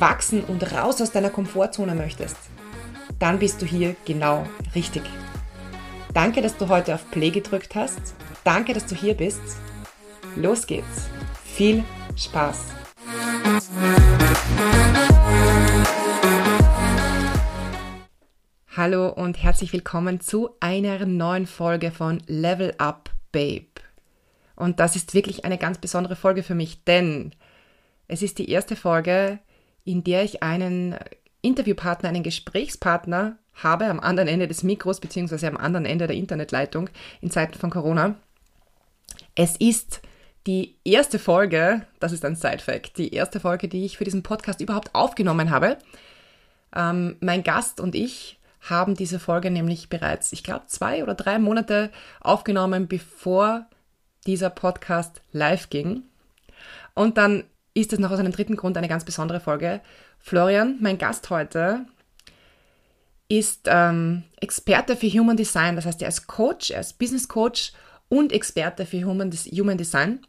wachsen und raus aus deiner Komfortzone möchtest, dann bist du hier genau richtig. Danke, dass du heute auf Play gedrückt hast. Danke, dass du hier bist. Los geht's. Viel Spaß. Hallo und herzlich willkommen zu einer neuen Folge von Level Up Babe. Und das ist wirklich eine ganz besondere Folge für mich, denn es ist die erste Folge, in der ich einen Interviewpartner, einen Gesprächspartner habe am anderen Ende des Mikros beziehungsweise am anderen Ende der Internetleitung in Zeiten von Corona. Es ist die erste Folge, das ist ein Side-Fact, die erste Folge, die ich für diesen Podcast überhaupt aufgenommen habe. Ähm, mein Gast und ich haben diese Folge nämlich bereits, ich glaube, zwei oder drei Monate aufgenommen, bevor dieser Podcast live ging. Und dann ist es noch aus einem dritten Grund eine ganz besondere Folge. Florian, mein Gast heute, ist ähm, Experte für Human Design. Das heißt, er ist Coach, er ist Business Coach und Experte für Human, Human Design.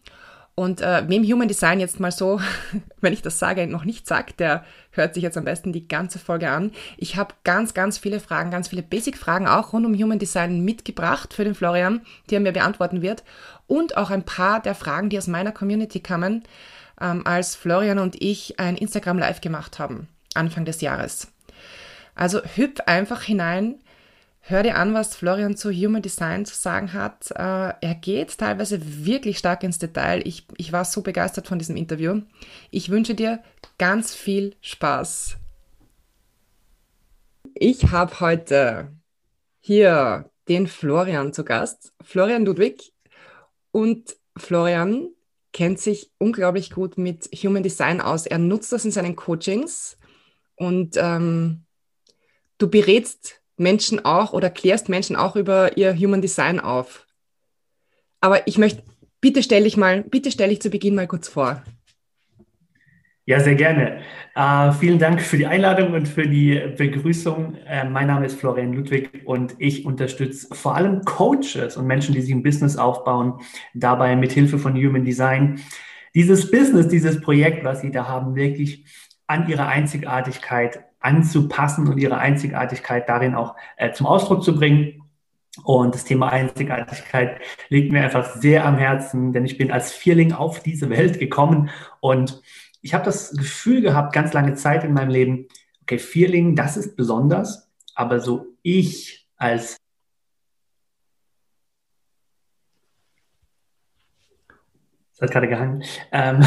Und äh, wem Human Design jetzt mal so, wenn ich das sage, noch nicht sagt, der hört sich jetzt am besten die ganze Folge an. Ich habe ganz, ganz viele Fragen, ganz viele Basic-Fragen auch rund um Human Design mitgebracht für den Florian, die er mir beantworten wird. Und auch ein paar der Fragen, die aus meiner Community kamen ähm, als Florian und ich ein Instagram Live gemacht haben, Anfang des Jahres. Also hüpf einfach hinein, hör dir an, was Florian zu Human Design zu sagen hat. Äh, er geht teilweise wirklich stark ins Detail. Ich, ich war so begeistert von diesem Interview. Ich wünsche dir ganz viel Spaß. Ich habe heute hier den Florian zu Gast, Florian Ludwig. Und Florian kennt sich unglaublich gut mit Human Design aus. Er nutzt das in seinen Coachings und ähm, du berätst Menschen auch oder klärst Menschen auch über ihr Human Design auf. Aber ich möchte, bitte stell dich mal, bitte stell dich zu Beginn mal kurz vor. Ja, sehr gerne. Äh, vielen Dank für die Einladung und für die Begrüßung. Äh, mein Name ist Florian Ludwig und ich unterstütze vor allem Coaches und Menschen, die sich ein Business aufbauen, dabei mit Hilfe von Human Design dieses Business, dieses Projekt, was sie da haben, wirklich an ihre Einzigartigkeit anzupassen und ihre Einzigartigkeit darin auch äh, zum Ausdruck zu bringen. Und das Thema Einzigartigkeit liegt mir einfach sehr am Herzen, denn ich bin als Vierling auf diese Welt gekommen und ich habe das Gefühl gehabt, ganz lange Zeit in meinem Leben, okay, Vierling, das ist besonders, aber so ich als Das hat gerade gehangen. Ähm,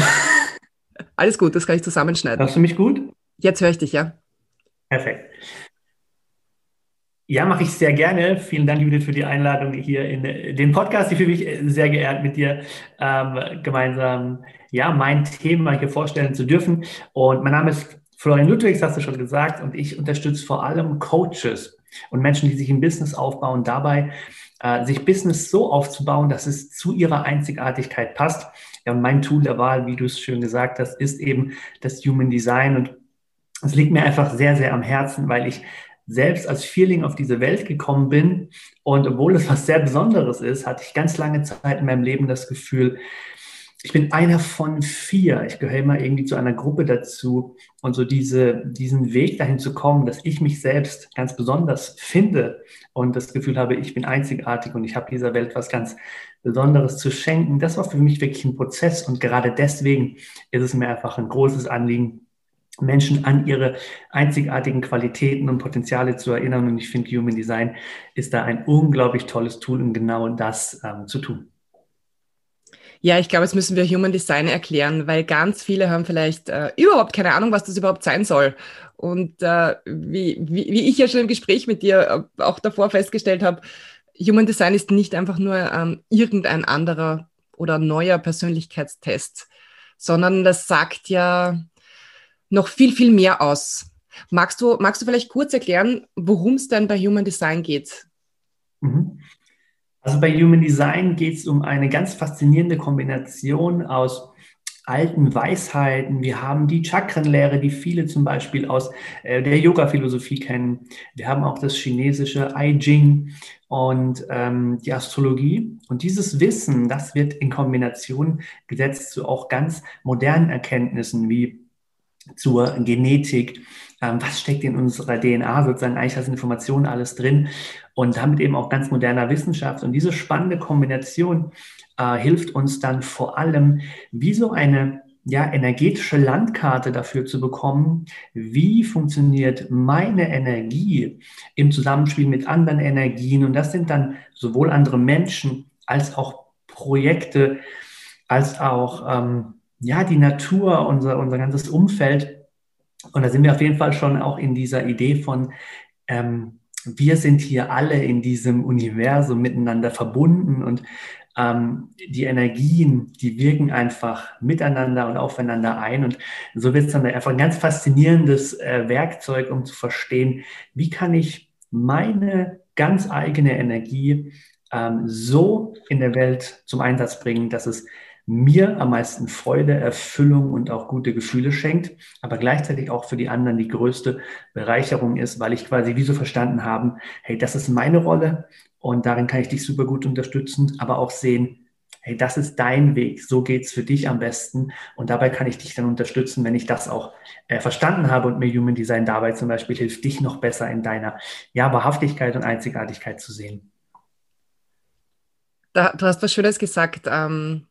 Alles gut, das kann ich zusammenschneiden. Hörst du mich gut? Jetzt höre ich dich, ja. Perfekt. Ja, mache ich sehr gerne. Vielen Dank, Judith, für die Einladung hier in den Podcast. Ich fühle mich sehr geehrt, mit dir ähm, gemeinsam ja, mein Thema hier vorstellen zu dürfen. Und mein Name ist Florian Ludwigs, hast du schon gesagt, und ich unterstütze vor allem Coaches und Menschen, die sich im Business aufbauen, dabei, äh, sich Business so aufzubauen, dass es zu ihrer Einzigartigkeit passt. Ja, und mein Tool der Wahl, wie du es schön gesagt hast, ist eben das Human Design. Und es liegt mir einfach sehr, sehr am Herzen, weil ich selbst als Vierling auf diese Welt gekommen bin. Und obwohl es was sehr Besonderes ist, hatte ich ganz lange Zeit in meinem Leben das Gefühl, ich bin einer von vier. Ich gehöre immer irgendwie zu einer Gruppe dazu. Und so diese, diesen Weg dahin zu kommen, dass ich mich selbst ganz besonders finde und das Gefühl habe, ich bin einzigartig und ich habe dieser Welt was ganz Besonderes zu schenken, das war für mich wirklich ein Prozess. Und gerade deswegen ist es mir einfach ein großes Anliegen, Menschen an ihre einzigartigen Qualitäten und Potenziale zu erinnern. Und ich finde, Human Design ist da ein unglaublich tolles Tool, um genau das ähm, zu tun. Ja, ich glaube, jetzt müssen wir Human Design erklären, weil ganz viele haben vielleicht äh, überhaupt keine Ahnung, was das überhaupt sein soll. Und äh, wie, wie, wie ich ja schon im Gespräch mit dir äh, auch davor festgestellt habe, Human Design ist nicht einfach nur ähm, irgendein anderer oder neuer Persönlichkeitstest, sondern das sagt ja noch viel, viel mehr aus. Magst du, magst du vielleicht kurz erklären, worum es denn bei Human Design geht? Mhm. Also bei Human Design geht es um eine ganz faszinierende Kombination aus alten Weisheiten. Wir haben die Chakrenlehre, die viele zum Beispiel aus äh, der Yoga-Philosophie kennen. Wir haben auch das chinesische I Ching und ähm, die Astrologie. Und dieses Wissen, das wird in Kombination gesetzt zu auch ganz modernen Erkenntnissen wie zur Genetik. Ähm, was steckt in unserer DNA sozusagen eigentlich als Information alles drin? Und damit eben auch ganz moderner Wissenschaft. Und diese spannende Kombination äh, hilft uns dann vor allem, wie so eine ja, energetische Landkarte dafür zu bekommen, wie funktioniert meine Energie im Zusammenspiel mit anderen Energien. Und das sind dann sowohl andere Menschen als auch Projekte, als auch ähm, ja, die Natur, unser, unser ganzes Umfeld. Und da sind wir auf jeden Fall schon auch in dieser Idee von, ähm, wir sind hier alle in diesem Universum miteinander verbunden und ähm, die Energien, die wirken einfach miteinander und aufeinander ein. Und so wird es dann einfach ein ganz faszinierendes äh, Werkzeug, um zu verstehen, wie kann ich meine ganz eigene Energie ähm, so in der Welt zum Einsatz bringen, dass es mir am meisten Freude, Erfüllung und auch gute Gefühle schenkt, aber gleichzeitig auch für die anderen die größte Bereicherung ist, weil ich quasi wie so verstanden habe, hey, das ist meine Rolle und darin kann ich dich super gut unterstützen, aber auch sehen, hey, das ist dein Weg, so geht's für dich am besten. Und dabei kann ich dich dann unterstützen, wenn ich das auch äh, verstanden habe und mir Human Design dabei zum Beispiel hilft, dich noch besser in deiner ja, Wahrhaftigkeit und Einzigartigkeit zu sehen. Da, du hast was Schönes gesagt. Ähm,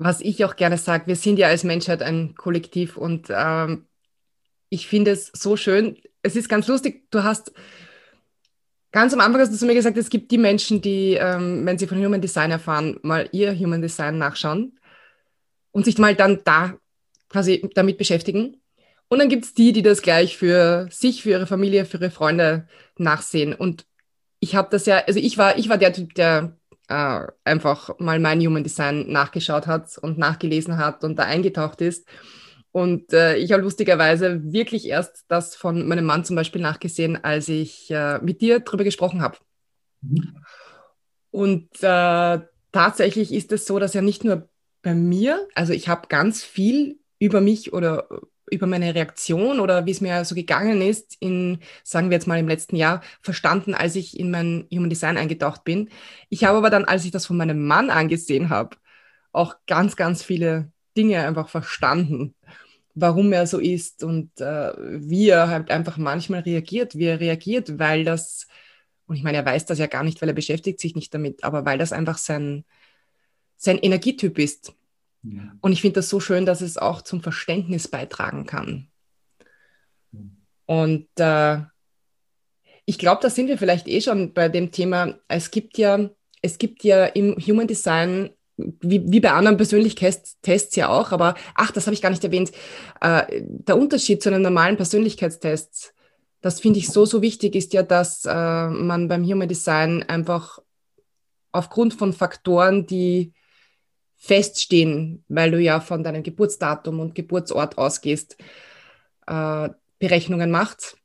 was ich auch gerne sage, wir sind ja als Menschheit ein Kollektiv und ähm, ich finde es so schön. Es ist ganz lustig, du hast Ganz am Anfang hast du zu mir gesagt, es gibt die Menschen, die, ähm, wenn sie von Human Design erfahren, mal ihr Human Design nachschauen und sich mal dann da quasi damit beschäftigen. Und dann gibt es die, die das gleich für sich, für ihre Familie, für ihre Freunde nachsehen. Und ich habe das ja, also ich war, ich war der Typ, der äh, einfach mal mein Human Design nachgeschaut hat und nachgelesen hat und da eingetaucht ist. Und äh, ich habe lustigerweise wirklich erst das von meinem Mann zum Beispiel nachgesehen, als ich äh, mit dir darüber gesprochen habe. Mhm. Und äh, tatsächlich ist es so, dass ja nicht nur bei mir, also ich habe ganz viel über mich oder über meine Reaktion oder wie es mir so gegangen ist, in, sagen wir jetzt mal im letzten Jahr, verstanden, als ich in mein Human Design eingetaucht bin. Ich habe aber dann, als ich das von meinem Mann angesehen habe, auch ganz, ganz viele Dinge einfach verstanden, warum er so ist und äh, wie er halt einfach manchmal reagiert, wie er reagiert, weil das, und ich meine, er weiß das ja gar nicht, weil er beschäftigt sich nicht damit, aber weil das einfach sein, sein Energietyp ist. Ja. Und ich finde das so schön, dass es auch zum Verständnis beitragen kann. Und äh, ich glaube, da sind wir vielleicht eh schon bei dem Thema. Es gibt ja, es gibt ja im Human Design wie, wie bei anderen Persönlichkeitstests ja auch, aber ach, das habe ich gar nicht erwähnt. Äh, der Unterschied zu einem normalen Persönlichkeitstest, das finde ich so, so wichtig, ist ja, dass äh, man beim Human Design einfach aufgrund von Faktoren, die feststehen, weil du ja von deinem Geburtsdatum und Geburtsort ausgehst, äh, Berechnungen macht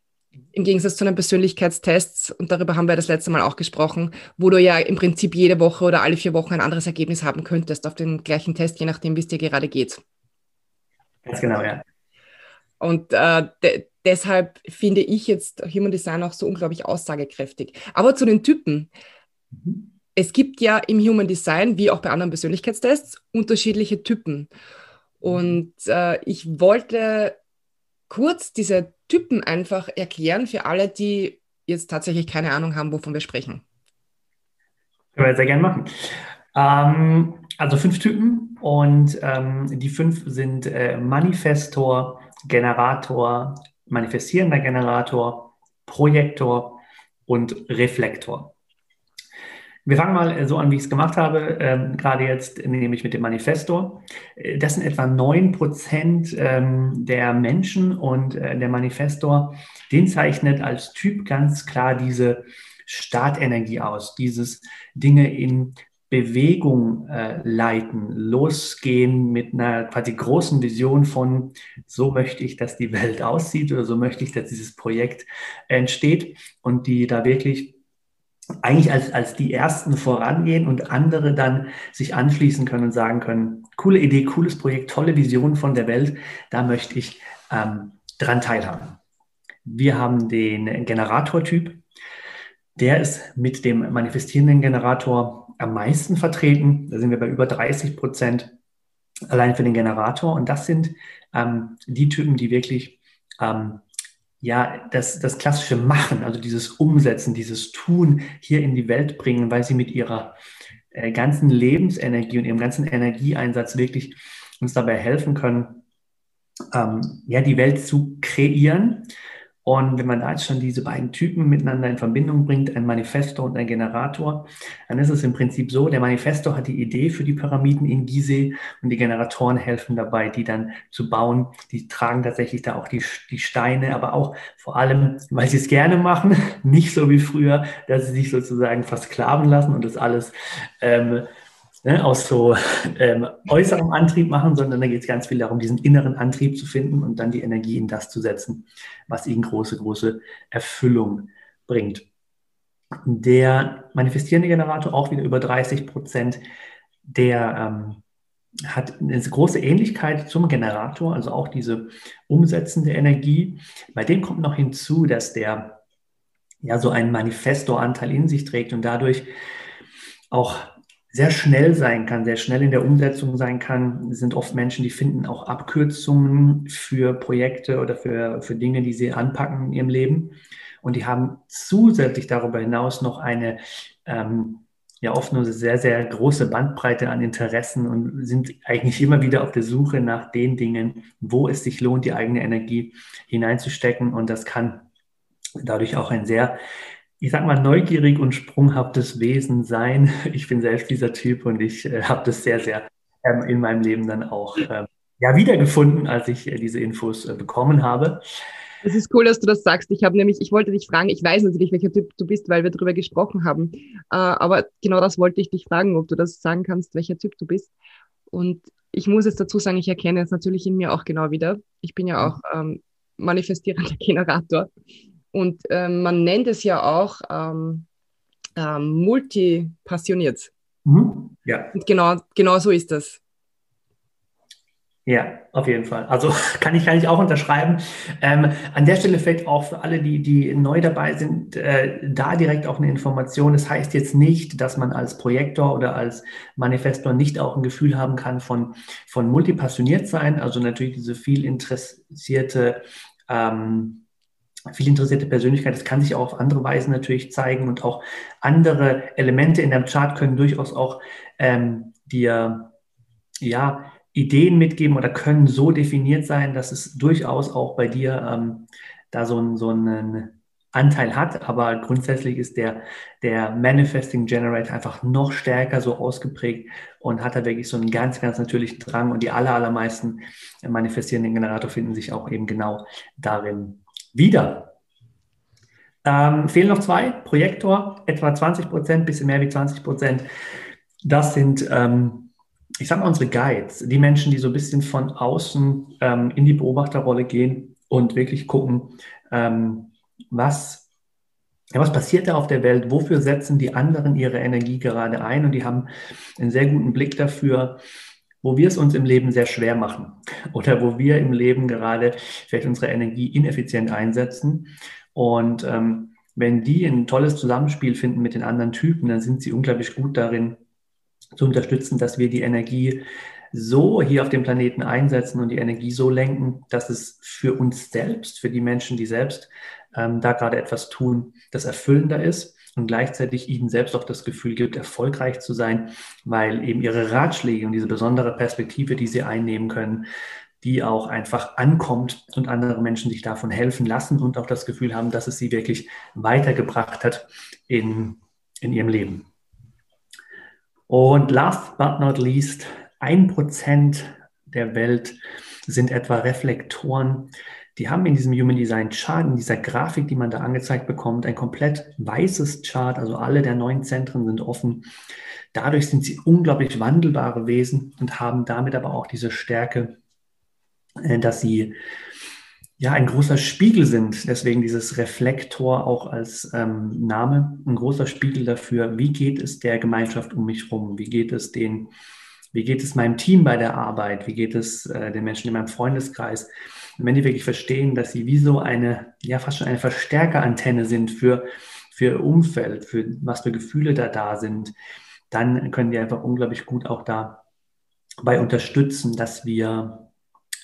im Gegensatz zu einem Persönlichkeitstest, und darüber haben wir das letzte Mal auch gesprochen, wo du ja im Prinzip jede Woche oder alle vier Wochen ein anderes Ergebnis haben könntest auf den gleichen Test, je nachdem, wie es dir gerade geht. Ganz genau, ja. Und äh, de deshalb finde ich jetzt Human Design auch so unglaublich aussagekräftig. Aber zu den Typen. Mhm. Es gibt ja im Human Design, wie auch bei anderen Persönlichkeitstests, unterschiedliche Typen. Und äh, ich wollte kurz diese Typen einfach erklären für alle, die jetzt tatsächlich keine Ahnung haben, wovon wir sprechen? Können wir sehr gerne machen. Ähm, also fünf Typen und ähm, die fünf sind äh, Manifestor, Generator, manifestierender Generator, Projektor und Reflektor. Wir fangen mal äh, so an, wie ich es gemacht habe, ähm, gerade jetzt nämlich mit dem Manifesto. Äh, das sind etwa 9 Prozent ähm, der Menschen und äh, der Manifestor, den zeichnet als Typ ganz klar diese Startenergie aus, dieses Dinge in Bewegung äh, leiten, losgehen mit einer quasi großen Vision von, so möchte ich, dass die Welt aussieht oder so möchte ich, dass dieses Projekt entsteht und die da wirklich eigentlich als, als die Ersten vorangehen und andere dann sich anschließen können und sagen können, coole Idee, cooles Projekt, tolle Vision von der Welt, da möchte ich ähm, dran teilhaben. Wir haben den Generatortyp, der ist mit dem manifestierenden Generator am meisten vertreten. Da sind wir bei über 30 Prozent allein für den Generator. Und das sind ähm, die Typen, die wirklich ähm, ja, das, das klassische Machen, also dieses Umsetzen, dieses Tun hier in die Welt bringen, weil sie mit ihrer äh, ganzen Lebensenergie und ihrem ganzen Energieeinsatz wirklich uns dabei helfen können, ähm, ja, die Welt zu kreieren und wenn man da jetzt schon diese beiden Typen miteinander in Verbindung bringt, ein Manifesto und ein Generator, dann ist es im Prinzip so, der Manifesto hat die Idee für die Pyramiden in Gizeh und die Generatoren helfen dabei, die dann zu bauen. Die tragen tatsächlich da auch die, die Steine, aber auch vor allem, weil sie es gerne machen, nicht so wie früher, dass sie sich sozusagen versklaven lassen und das alles ähm, ne, aus so ähm, äußerem Antrieb machen, sondern da geht es ganz viel darum, diesen inneren Antrieb zu finden und dann die Energie in das zu setzen, was ihnen große, große Erfüllung bringt. Der manifestierende Generator, auch wieder über 30 Prozent, der ähm, hat eine große Ähnlichkeit zum Generator, also auch diese umsetzende Energie. Bei dem kommt noch hinzu, dass der ja so einen Manifesto-Anteil in sich trägt und dadurch auch sehr schnell sein kann, sehr schnell in der Umsetzung sein kann. Sind oft Menschen, die finden auch Abkürzungen für Projekte oder für, für Dinge, die sie anpacken in ihrem Leben. Und die haben zusätzlich darüber hinaus noch eine, ähm, ja oft nur sehr, sehr große Bandbreite an Interessen und sind eigentlich immer wieder auf der Suche nach den Dingen, wo es sich lohnt, die eigene Energie hineinzustecken. Und das kann dadurch auch ein sehr ich sag mal, neugierig und sprunghaftes Wesen sein. Ich bin selbst dieser Typ und ich äh, habe das sehr, sehr ähm, in meinem Leben dann auch ähm, ja, wiedergefunden, als ich äh, diese Infos äh, bekommen habe. Es ist cool, dass du das sagst. Ich habe nämlich, ich wollte dich fragen, ich weiß natürlich, welcher Typ du bist, weil wir darüber gesprochen haben. Äh, aber genau das wollte ich dich fragen, ob du das sagen kannst, welcher Typ du bist. Und ich muss jetzt dazu sagen, ich erkenne es natürlich in mir auch genau wieder. Ich bin ja auch ähm, manifestierender Generator. Und ähm, man nennt es ja auch ähm, ähm, multipassioniert. Mhm. Ja. Und genau, genau so ist das. Ja, auf jeden Fall. Also kann ich, kann ich auch unterschreiben. Ähm, an der Stelle vielleicht auch für alle, die, die neu dabei sind, äh, da direkt auch eine Information. Das heißt jetzt nicht, dass man als Projektor oder als Manifestor nicht auch ein Gefühl haben kann von, von multipassioniert sein. Also natürlich diese viel interessierte ähm, viel interessierte Persönlichkeit. Das kann sich auch auf andere Weisen natürlich zeigen und auch andere Elemente in deinem Chart können durchaus auch ähm, dir ja, Ideen mitgeben oder können so definiert sein, dass es durchaus auch bei dir ähm, da so, ein, so einen Anteil hat. Aber grundsätzlich ist der, der Manifesting Generator einfach noch stärker so ausgeprägt und hat da wirklich so einen ganz, ganz natürlichen Drang. Und die aller, allermeisten manifestierenden Generator finden sich auch eben genau darin wieder. Ähm, fehlen noch zwei. Projektor, etwa 20 Prozent, bisschen mehr wie 20 Prozent. Das sind, ähm, ich sage mal, unsere Guides, die Menschen, die so ein bisschen von außen ähm, in die Beobachterrolle gehen und wirklich gucken, ähm, was, ja, was passiert da auf der Welt, wofür setzen die anderen ihre Energie gerade ein und die haben einen sehr guten Blick dafür, wo wir es uns im Leben sehr schwer machen oder wo wir im Leben gerade vielleicht unsere Energie ineffizient einsetzen. Und ähm, wenn die ein tolles Zusammenspiel finden mit den anderen Typen, dann sind sie unglaublich gut darin zu unterstützen, dass wir die Energie so hier auf dem Planeten einsetzen und die Energie so lenken, dass es für uns selbst, für die Menschen, die selbst ähm, da gerade etwas tun, das erfüllender ist und gleichzeitig ihnen selbst auch das Gefühl gibt, erfolgreich zu sein, weil eben ihre Ratschläge und diese besondere Perspektive, die sie einnehmen können, die auch einfach ankommt und andere Menschen sich davon helfen lassen und auch das Gefühl haben, dass es sie wirklich weitergebracht hat in, in ihrem Leben. Und last but not least, ein Prozent der Welt sind etwa Reflektoren, die haben in diesem Human Design Chart, in dieser Grafik, die man da angezeigt bekommt, ein komplett weißes Chart, also alle der neun Zentren sind offen. Dadurch sind sie unglaublich wandelbare Wesen und haben damit aber auch diese Stärke, äh, dass sie ja ein großer Spiegel sind. Deswegen dieses Reflektor auch als ähm, Name, ein großer Spiegel dafür, wie geht es der Gemeinschaft um mich herum, wie geht es den, wie geht es meinem Team bei der Arbeit, wie geht es äh, den Menschen in meinem Freundeskreis. Wenn die wirklich verstehen, dass sie wie so eine, ja fast schon eine Verstärkerantenne sind für, für ihr Umfeld, für was für Gefühle da da sind, dann können die einfach unglaublich gut auch dabei unterstützen, dass wir,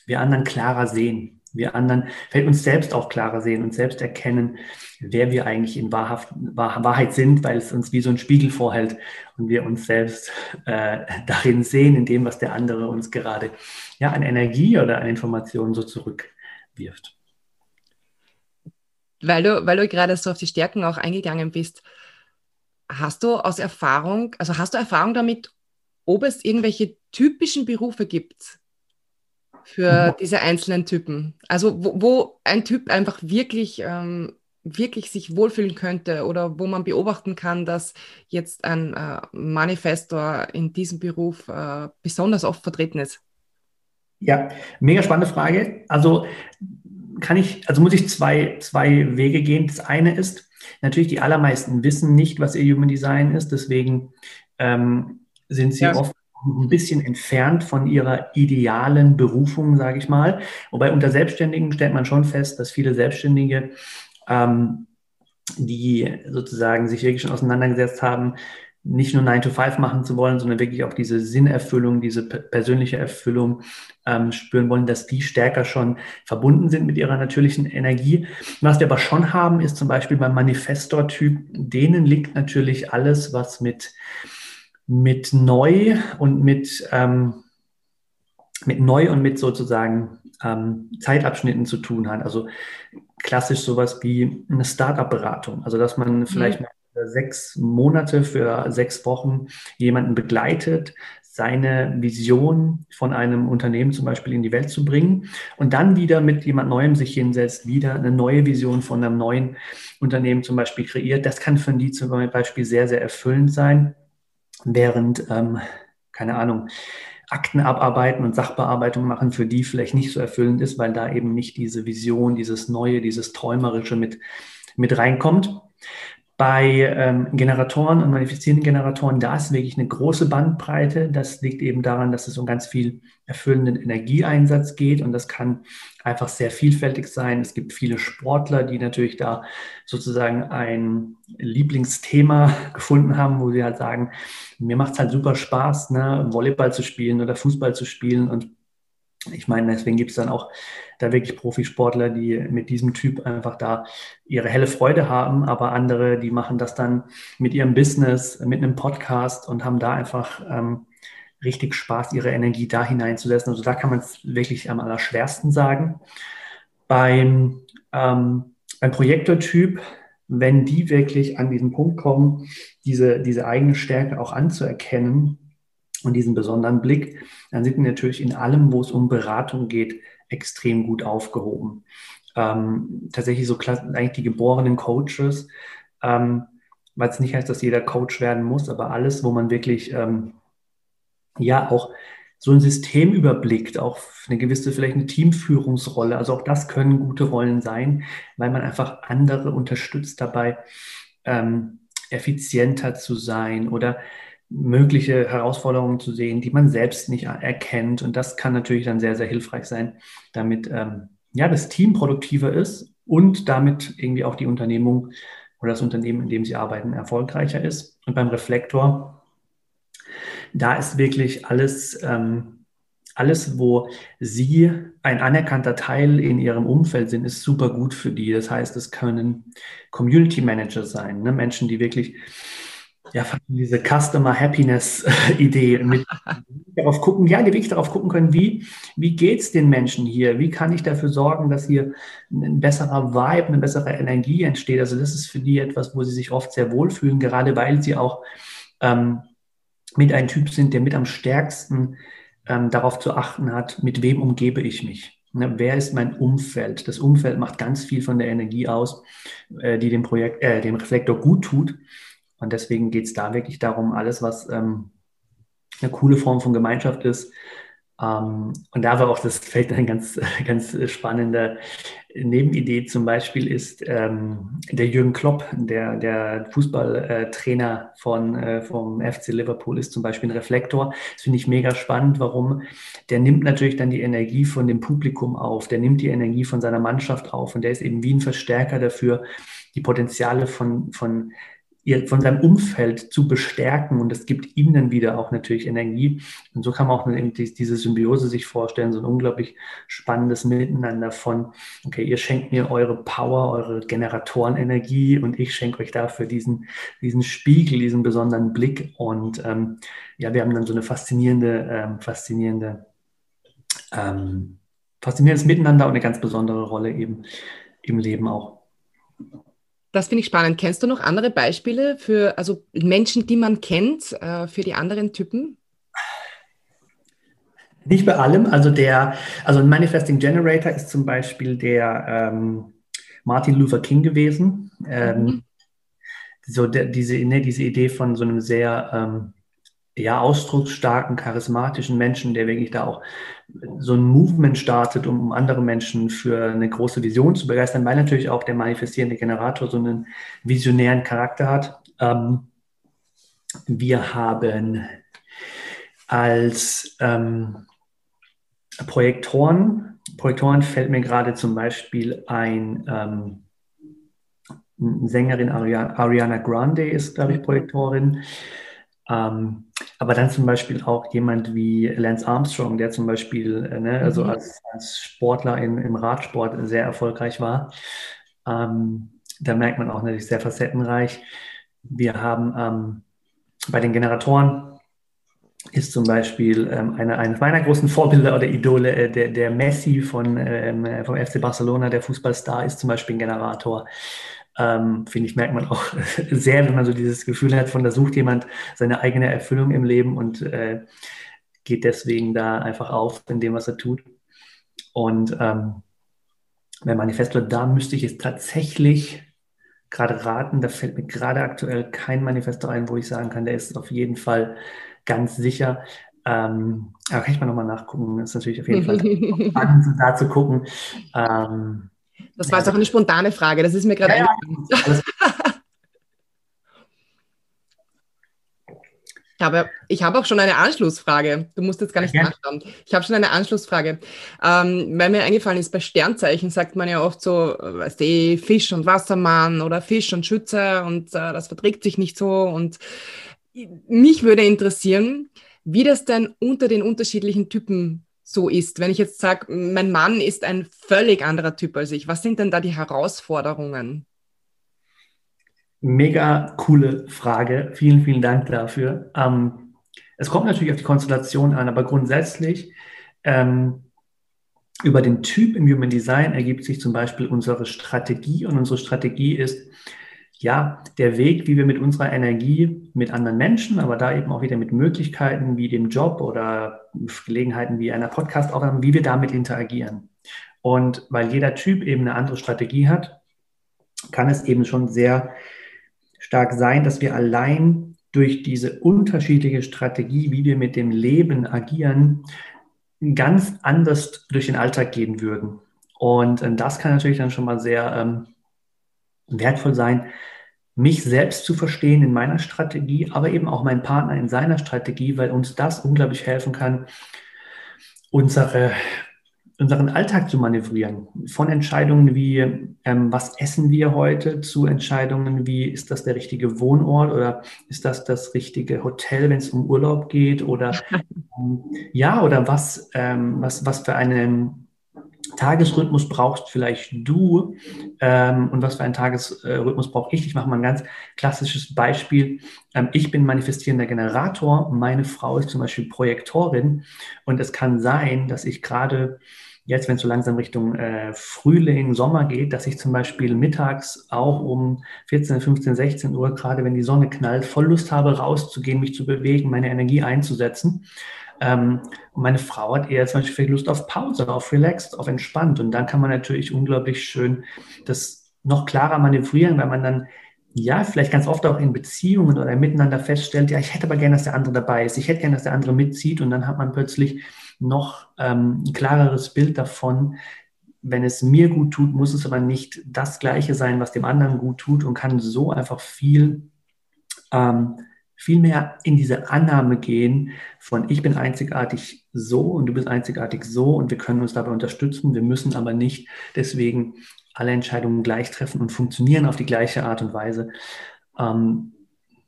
wir anderen klarer sehen, wir anderen, vielleicht uns selbst auch klarer sehen und selbst erkennen, wer wir eigentlich in Wahrhaft, Wahrheit sind, weil es uns wie so ein Spiegel vorhält und wir uns selbst äh, darin sehen, in dem, was der andere uns gerade ja, an Energie oder an Informationen so zurückwirft. Weil du, weil du gerade so auf die Stärken auch eingegangen bist, hast du aus Erfahrung, also hast du Erfahrung damit, ob es irgendwelche typischen Berufe gibt, für diese einzelnen Typen. Also wo, wo ein Typ einfach wirklich, ähm, wirklich sich wohlfühlen könnte oder wo man beobachten kann, dass jetzt ein äh, Manifestor in diesem Beruf äh, besonders oft vertreten ist. Ja, mega spannende Frage. Also kann ich, also muss ich zwei, zwei Wege gehen. Das eine ist, natürlich die allermeisten wissen nicht, was ihr Human Design ist, deswegen ähm, sind sie ja. oft ein bisschen entfernt von ihrer idealen Berufung, sage ich mal. Wobei unter Selbstständigen stellt man schon fest, dass viele Selbstständige, ähm, die sozusagen sich wirklich schon auseinandergesetzt haben, nicht nur 9 to 5 machen zu wollen, sondern wirklich auch diese Sinnerfüllung, diese persönliche Erfüllung ähm, spüren wollen, dass die stärker schon verbunden sind mit ihrer natürlichen Energie. Was wir aber schon haben, ist zum Beispiel beim Manifestor-Typ, denen liegt natürlich alles, was mit mit neu und mit, ähm, mit neu und mit sozusagen ähm, Zeitabschnitten zu tun hat. Also klassisch sowas wie eine Startup-Beratung. Also dass man vielleicht mhm. Sechs Monate für sechs Wochen jemanden begleitet, seine Vision von einem Unternehmen zum Beispiel in die Welt zu bringen und dann wieder mit jemand Neuem sich hinsetzt, wieder eine neue Vision von einem neuen Unternehmen zum Beispiel kreiert. Das kann für die zum Beispiel sehr, sehr erfüllend sein während, ähm, keine Ahnung, Akten abarbeiten und Sachbearbeitung machen, für die vielleicht nicht so erfüllend ist, weil da eben nicht diese Vision, dieses Neue, dieses Träumerische mit, mit reinkommt. Bei ähm, Generatoren und manifizierenden Generatoren, da ist wirklich eine große Bandbreite. Das liegt eben daran, dass es um ganz viel erfüllenden Energieeinsatz geht und das kann einfach sehr vielfältig sein. Es gibt viele Sportler, die natürlich da sozusagen ein Lieblingsthema gefunden haben, wo sie halt sagen, mir macht es halt super Spaß, ne, Volleyball zu spielen oder Fußball zu spielen und ich meine, deswegen gibt es dann auch da wirklich Profisportler, die mit diesem Typ einfach da ihre helle Freude haben, aber andere, die machen das dann mit ihrem Business, mit einem Podcast und haben da einfach ähm, richtig Spaß, ihre Energie da hineinzusetzen. Also da kann man es wirklich am allerschwersten sagen. Beim, ähm, beim Projektortyp, wenn die wirklich an diesen Punkt kommen, diese, diese eigene Stärke auch anzuerkennen und diesen besonderen Blick, dann sind die natürlich in allem, wo es um Beratung geht, extrem gut aufgehoben. Ähm, tatsächlich so eigentlich die geborenen Coaches, ähm, weil es nicht heißt, dass jeder Coach werden muss, aber alles, wo man wirklich ähm, ja auch so ein System überblickt, auch eine gewisse vielleicht eine Teamführungsrolle. Also auch das können gute Rollen sein, weil man einfach andere unterstützt dabei, ähm, effizienter zu sein oder mögliche Herausforderungen zu sehen, die man selbst nicht erkennt. Und das kann natürlich dann sehr, sehr hilfreich sein, damit ähm, ja, das Team produktiver ist und damit irgendwie auch die Unternehmung oder das Unternehmen, in dem sie arbeiten, erfolgreicher ist. Und beim Reflektor, da ist wirklich alles, ähm, alles, wo sie ein anerkannter Teil in ihrem Umfeld sind, ist super gut für die. Das heißt, es können Community Manager sein, ne? Menschen, die wirklich ja, diese Customer Happiness Idee mit darauf gucken, ja, die wirklich darauf gucken können, wie, wie geht's den Menschen hier? Wie kann ich dafür sorgen, dass hier ein besserer Vibe, eine bessere Energie entsteht? Also das ist für die etwas, wo sie sich oft sehr wohlfühlen, gerade weil sie auch ähm, mit einem Typ sind, der mit am stärksten ähm, darauf zu achten hat, mit wem umgebe ich mich. Ne, wer ist mein Umfeld? Das Umfeld macht ganz viel von der Energie aus, äh, die dem Projekt, äh, dem Reflektor gut tut. Und deswegen geht es da wirklich darum, alles, was ähm, eine coole Form von Gemeinschaft ist, ähm, und da war auch das Feld eine ganz, ganz spannende Nebenidee zum Beispiel ist ähm, der Jürgen Klopp, der, der Fußballtrainer von, äh, vom FC Liverpool ist zum Beispiel ein Reflektor. Das finde ich mega spannend. Warum? Der nimmt natürlich dann die Energie von dem Publikum auf, der nimmt die Energie von seiner Mannschaft auf und der ist eben wie ein Verstärker dafür, die Potenziale von, von von seinem Umfeld zu bestärken und das gibt ihm dann wieder auch natürlich Energie. Und so kann man auch diese Symbiose sich vorstellen, so ein unglaublich spannendes Miteinander von, okay, ihr schenkt mir eure Power, eure Generatorenenergie und ich schenke euch dafür diesen, diesen Spiegel, diesen besonderen Blick. Und ähm, ja, wir haben dann so eine faszinierende, ähm, faszinierende, ähm, faszinierendes Miteinander und eine ganz besondere Rolle eben im Leben auch. Das finde ich spannend. Kennst du noch andere Beispiele für also Menschen, die man kennt, äh, für die anderen Typen? Nicht bei allem. Also der, also ein Manifesting Generator ist zum Beispiel der ähm, Martin Luther King gewesen. Ähm, mhm. So der, diese, ne, diese Idee von so einem sehr ähm, ja, ausdrucksstarken, charismatischen Menschen, der wirklich da auch so ein Movement startet, um andere Menschen für eine große Vision zu begeistern, weil natürlich auch der manifestierende Generator so einen visionären Charakter hat. Ähm, wir haben als ähm, Projektoren, Projektoren fällt mir gerade zum Beispiel ein, ähm, Sängerin Ariana Grande ist, glaube ich, Projektorin. Ähm, aber dann zum Beispiel auch jemand wie Lance Armstrong, der zum Beispiel äh, ne, also mhm. als, als, Sportler in, im Radsport sehr erfolgreich war. Ähm, da merkt man auch natürlich sehr facettenreich. Wir haben ähm, bei den Generatoren ist zum Beispiel ähm, eine, eines meiner großen Vorbilder oder Idole, äh, der, der Messi von, ähm, vom FC Barcelona, der Fußballstar, ist zum Beispiel ein Generator ähm, finde ich, merkt man auch sehr, wenn man so dieses Gefühl hat, von da sucht jemand seine eigene Erfüllung im Leben und äh, geht deswegen da einfach auf in dem, was er tut. Und ähm, bei Manifesto, da müsste ich jetzt tatsächlich gerade raten, da fällt mir gerade aktuell kein Manifesto ein, wo ich sagen kann, der ist auf jeden Fall ganz sicher. Ähm, aber kann ich mal nochmal nachgucken. Das ist natürlich auf jeden Fall spannend, da zu gucken. Ähm, das war jetzt auch eine spontane Frage, das ist mir gerade ja, eingefallen. Ich habe, ich habe auch schon eine Anschlussfrage. Du musst jetzt gar nicht ja. nachschauen. Ich habe schon eine Anschlussfrage. Ähm, weil mir eingefallen ist, bei Sternzeichen sagt man ja oft so, weißt du, Fisch und Wassermann oder Fisch und Schütze und äh, das verträgt sich nicht so. Und mich würde interessieren, wie das denn unter den unterschiedlichen Typen so ist. Wenn ich jetzt sage, mein Mann ist ein völlig anderer Typ als ich, was sind denn da die Herausforderungen? Mega coole Frage. Vielen, vielen Dank dafür. Ähm, es kommt natürlich auf die Konstellation an, aber grundsätzlich ähm, über den Typ im Human Design ergibt sich zum Beispiel unsere Strategie und unsere Strategie ist, ja, der Weg, wie wir mit unserer Energie mit anderen Menschen, aber da eben auch wieder mit Möglichkeiten wie dem Job oder Gelegenheiten wie einer Podcast-Aufnahme, wie wir damit interagieren. Und weil jeder Typ eben eine andere Strategie hat, kann es eben schon sehr stark sein, dass wir allein durch diese unterschiedliche Strategie, wie wir mit dem Leben agieren, ganz anders durch den Alltag gehen würden. Und ähm, das kann natürlich dann schon mal sehr ähm, wertvoll sein, mich selbst zu verstehen in meiner Strategie, aber eben auch meinen Partner in seiner Strategie, weil uns das unglaublich helfen kann, unsere, unseren Alltag zu manövrieren. Von Entscheidungen wie, ähm, was essen wir heute, zu Entscheidungen wie, ist das der richtige Wohnort oder ist das das richtige Hotel, wenn es um Urlaub geht oder ähm, ja, oder was, ähm, was, was für eine Tagesrhythmus brauchst vielleicht du ähm, und was für einen Tagesrhythmus brauche ich. Ich mache mal ein ganz klassisches Beispiel. Ähm, ich bin manifestierender Generator, meine Frau ist zum Beispiel Projektorin und es kann sein, dass ich gerade jetzt, wenn es so langsam Richtung äh, Frühling, Sommer geht, dass ich zum Beispiel mittags auch um 14, 15, 16 Uhr, gerade wenn die Sonne knallt, voll Lust habe, rauszugehen, mich zu bewegen, meine Energie einzusetzen Ähm, und meine Frau hat eher zum Beispiel Lust auf Pause, auf Relaxed, auf entspannt. Und dann kann man natürlich unglaublich schön das noch klarer manövrieren, weil man dann ja, vielleicht ganz oft auch in Beziehungen oder miteinander feststellt, ja, ich hätte aber gerne, dass der andere dabei ist, ich hätte gerne, dass der andere mitzieht. Und dann hat man plötzlich noch ähm, ein klareres Bild davon, wenn es mir gut tut, muss es aber nicht das Gleiche sein, was dem anderen gut tut und kann so einfach viel, ähm, viel mehr in diese Annahme gehen von ich bin einzigartig so und du bist einzigartig so und wir können uns dabei unterstützen. Wir müssen aber nicht deswegen alle Entscheidungen gleich treffen und funktionieren auf die gleiche Art und Weise. Ähm,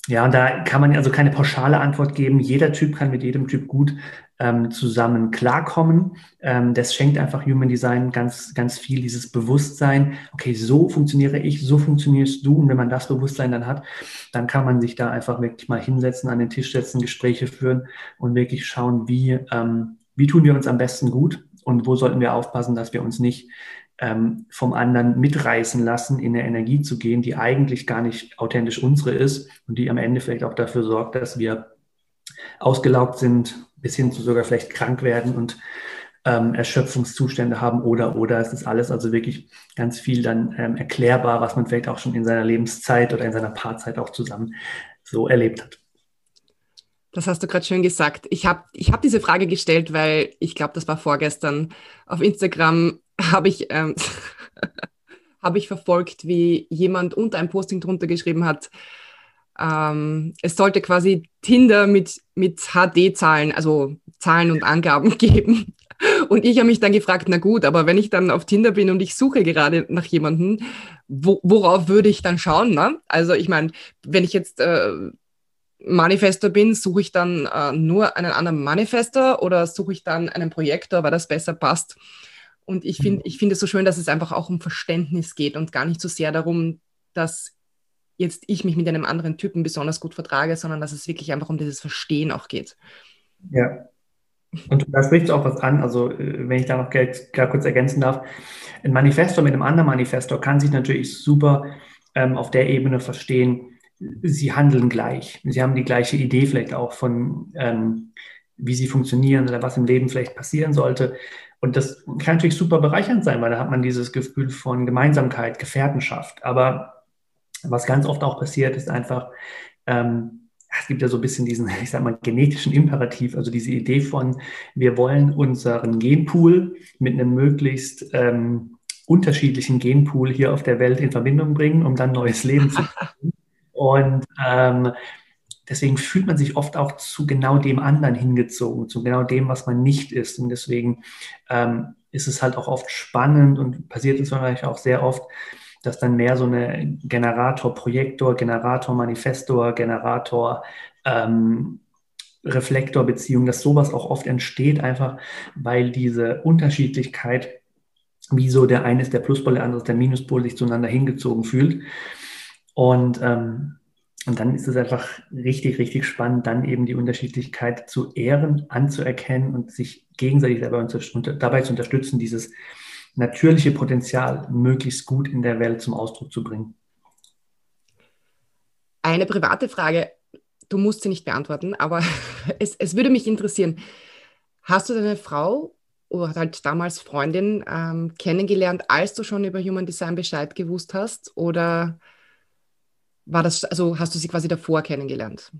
ja, und da kann man also keine pauschale Antwort geben. Jeder Typ kann mit jedem Typ gut ähm, zusammen klarkommen. Ähm, das schenkt einfach Human Design ganz, ganz viel, dieses Bewusstsein. Okay, so funktioniere ich, so funktionierst du. Und wenn man das Bewusstsein dann hat, dann kann man sich da einfach wirklich mal hinsetzen, an den Tisch setzen, Gespräche führen und wirklich schauen, wie, ähm, wie tun wir uns am besten gut und wo sollten wir aufpassen, dass wir uns nicht ähm, vom anderen mitreißen lassen, in eine Energie zu gehen, die eigentlich gar nicht authentisch unsere ist und die am Ende vielleicht auch dafür sorgt, dass wir ausgelaugt sind, bis hin zu sogar vielleicht krank werden und ähm, Erschöpfungszustände haben oder oder es ist alles also wirklich ganz viel dann ähm, erklärbar, was man vielleicht auch schon in seiner Lebenszeit oder in seiner Paarzeit auch zusammen so erlebt hat. Das hast du gerade schön gesagt. Ich habe ich hab diese Frage gestellt, weil ich glaube, das war vorgestern auf Instagram habe ich, ähm, hab ich verfolgt, wie jemand unter ein Posting drunter geschrieben hat, ähm, es sollte quasi Tinder mit, mit HD-Zahlen, also Zahlen und Angaben geben. Und ich habe mich dann gefragt, na gut, aber wenn ich dann auf Tinder bin und ich suche gerade nach jemandem, wo, worauf würde ich dann schauen? Ne? Also ich meine, wenn ich jetzt äh, Manifestor bin, suche ich dann äh, nur einen anderen Manifestor oder suche ich dann einen Projektor, weil das besser passt? Und ich finde mhm. ich finde es so schön, dass es einfach auch um Verständnis geht und gar nicht so sehr darum, dass jetzt ich mich mit einem anderen Typen besonders gut vertrage, sondern dass es wirklich einfach um dieses Verstehen auch geht. Ja. Und da spricht auch was an, also äh, wenn ich da noch gar kurz ergänzen darf, ein Manifestor mit einem anderen Manifestor kann sich natürlich super ähm, auf der Ebene verstehen, sie handeln gleich. Sie haben die gleiche Idee vielleicht auch von, ähm, wie sie funktionieren oder was im Leben vielleicht passieren sollte. Und das kann natürlich super bereichernd sein, weil da hat man dieses Gefühl von Gemeinsamkeit, Gefährtenschaft. Aber was ganz oft auch passiert, ist einfach, ähm, es gibt ja so ein bisschen diesen, ich sag mal, genetischen Imperativ, also diese Idee von, wir wollen unseren Genpool mit einem möglichst ähm, unterschiedlichen Genpool hier auf der Welt in Verbindung bringen, um dann neues Leben zu haben. Und ähm, deswegen fühlt man sich oft auch zu genau dem anderen hingezogen, zu genau dem, was man nicht ist. Und deswegen ähm, ist es halt auch oft spannend und passiert es wahrscheinlich auch sehr oft, dass dann mehr so eine Generator, Projektor, Generator, Manifestor, Generator, ähm, Reflektorbeziehung, dass sowas auch oft entsteht, einfach weil diese Unterschiedlichkeit, wie so der eine ist der Pluspol, der andere ist der Minuspol, sich zueinander hingezogen fühlt. Und ähm, und dann ist es einfach richtig, richtig spannend, dann eben die Unterschiedlichkeit zu ehren, anzuerkennen und sich gegenseitig dabei, dabei zu unterstützen, dieses natürliche Potenzial möglichst gut in der Welt zum Ausdruck zu bringen. Eine private Frage, du musst sie nicht beantworten, aber es, es würde mich interessieren. Hast du deine Frau oder halt damals Freundin ähm, kennengelernt, als du schon über Human Design Bescheid gewusst hast? Oder war das, also hast du sie quasi davor kennengelernt?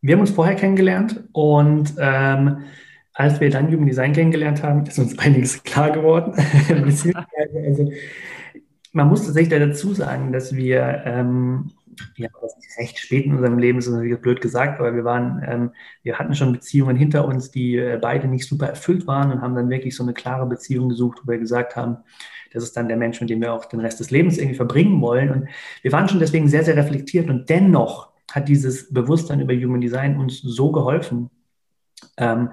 Wir haben uns vorher kennengelernt und ähm, als wir dann Human Design kennengelernt haben, ist uns einiges klar geworden. also, man muss tatsächlich dazu sagen, dass wir ähm, ja, recht spät in unserem Leben ist natürlich blöd gesagt, aber wir waren, ähm, wir hatten schon Beziehungen hinter uns, die äh, beide nicht super erfüllt waren und haben dann wirklich so eine klare Beziehung gesucht, wo wir gesagt haben, das ist dann der Mensch, mit dem wir auch den Rest des Lebens irgendwie verbringen wollen. Und wir waren schon deswegen sehr, sehr reflektiert. Und dennoch hat dieses Bewusstsein über Human Design uns so geholfen, ähm,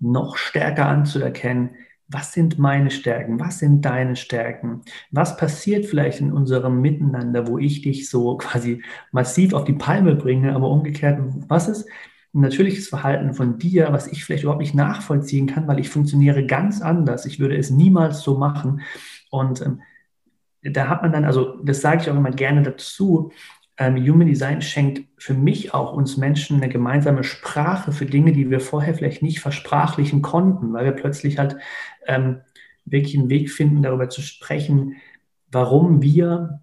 noch stärker anzuerkennen, was sind meine Stärken, was sind deine Stärken, was passiert vielleicht in unserem Miteinander, wo ich dich so quasi massiv auf die Palme bringe, aber umgekehrt, was ist ein natürliches Verhalten von dir, was ich vielleicht überhaupt nicht nachvollziehen kann, weil ich funktioniere ganz anders, ich würde es niemals so machen und ähm, da hat man dann, also das sage ich auch immer gerne dazu, ähm, Human Design schenkt für mich auch uns Menschen eine gemeinsame Sprache für Dinge, die wir vorher vielleicht nicht versprachlichen konnten, weil wir plötzlich halt ähm, wirklich einen Weg finden, darüber zu sprechen, warum wir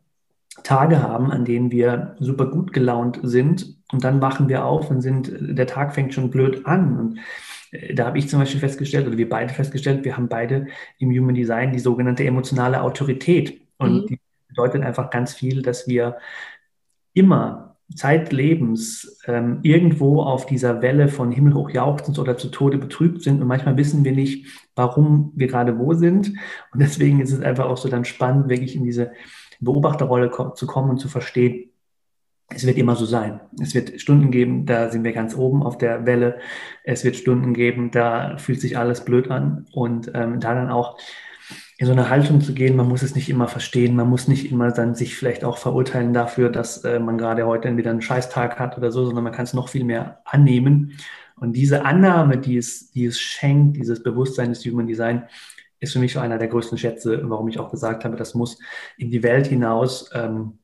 Tage haben, an denen wir super gut gelaunt sind und dann wachen wir auf und sind, der Tag fängt schon blöd an. Und da habe ich zum Beispiel festgestellt, oder wir beide festgestellt, wir haben beide im Human Design die sogenannte emotionale Autorität. Und mhm. die bedeutet einfach ganz viel, dass wir immer zeitlebens ähm, irgendwo auf dieser Welle von himmelhoch jauchzend oder zu Tode betrübt sind und manchmal wissen wir nicht, warum wir gerade wo sind. Und deswegen ist es einfach auch so dann spannend, wirklich in diese Beobachterrolle ko zu kommen und zu verstehen, es wird immer so sein. Es wird Stunden geben, da sind wir ganz oben auf der Welle. Es wird Stunden geben, da fühlt sich alles blöd an. Und ähm, da dann auch in so eine Haltung zu gehen, man muss es nicht immer verstehen, man muss nicht immer dann sich vielleicht auch verurteilen dafür, dass äh, man gerade heute wieder einen Scheißtag hat oder so, sondern man kann es noch viel mehr annehmen. Und diese Annahme, die es, die es schenkt, dieses Bewusstsein des Human Design, ist für mich so einer der größten Schätze, warum ich auch gesagt habe, das muss in die Welt hinaus. Ähm,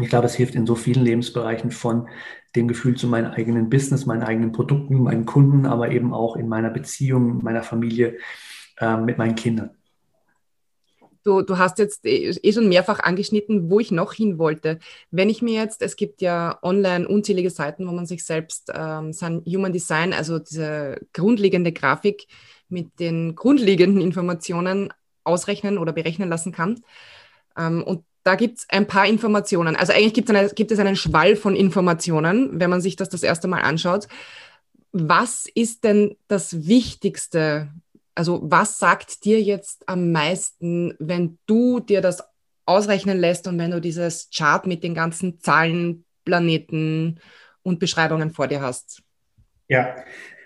ich glaube, es hilft in so vielen Lebensbereichen von dem Gefühl zu meinem eigenen Business, meinen eigenen Produkten, meinen Kunden, aber eben auch in meiner Beziehung, meiner Familie, äh, mit meinen Kindern. Du, du hast jetzt eh, eh schon mehrfach angeschnitten, wo ich noch hin wollte. Wenn ich mir jetzt, es gibt ja online unzählige Seiten, wo man sich selbst ähm, sein Human Design, also diese grundlegende Grafik mit den grundlegenden Informationen ausrechnen oder berechnen lassen kann. Ähm, und da gibt es ein paar Informationen. Also eigentlich gibt's eine, gibt es einen Schwall von Informationen, wenn man sich das das erste Mal anschaut. Was ist denn das Wichtigste also was sagt dir jetzt am meisten, wenn du dir das ausrechnen lässt und wenn du dieses Chart mit den ganzen Zahlen, Planeten und Beschreibungen vor dir hast? Ja,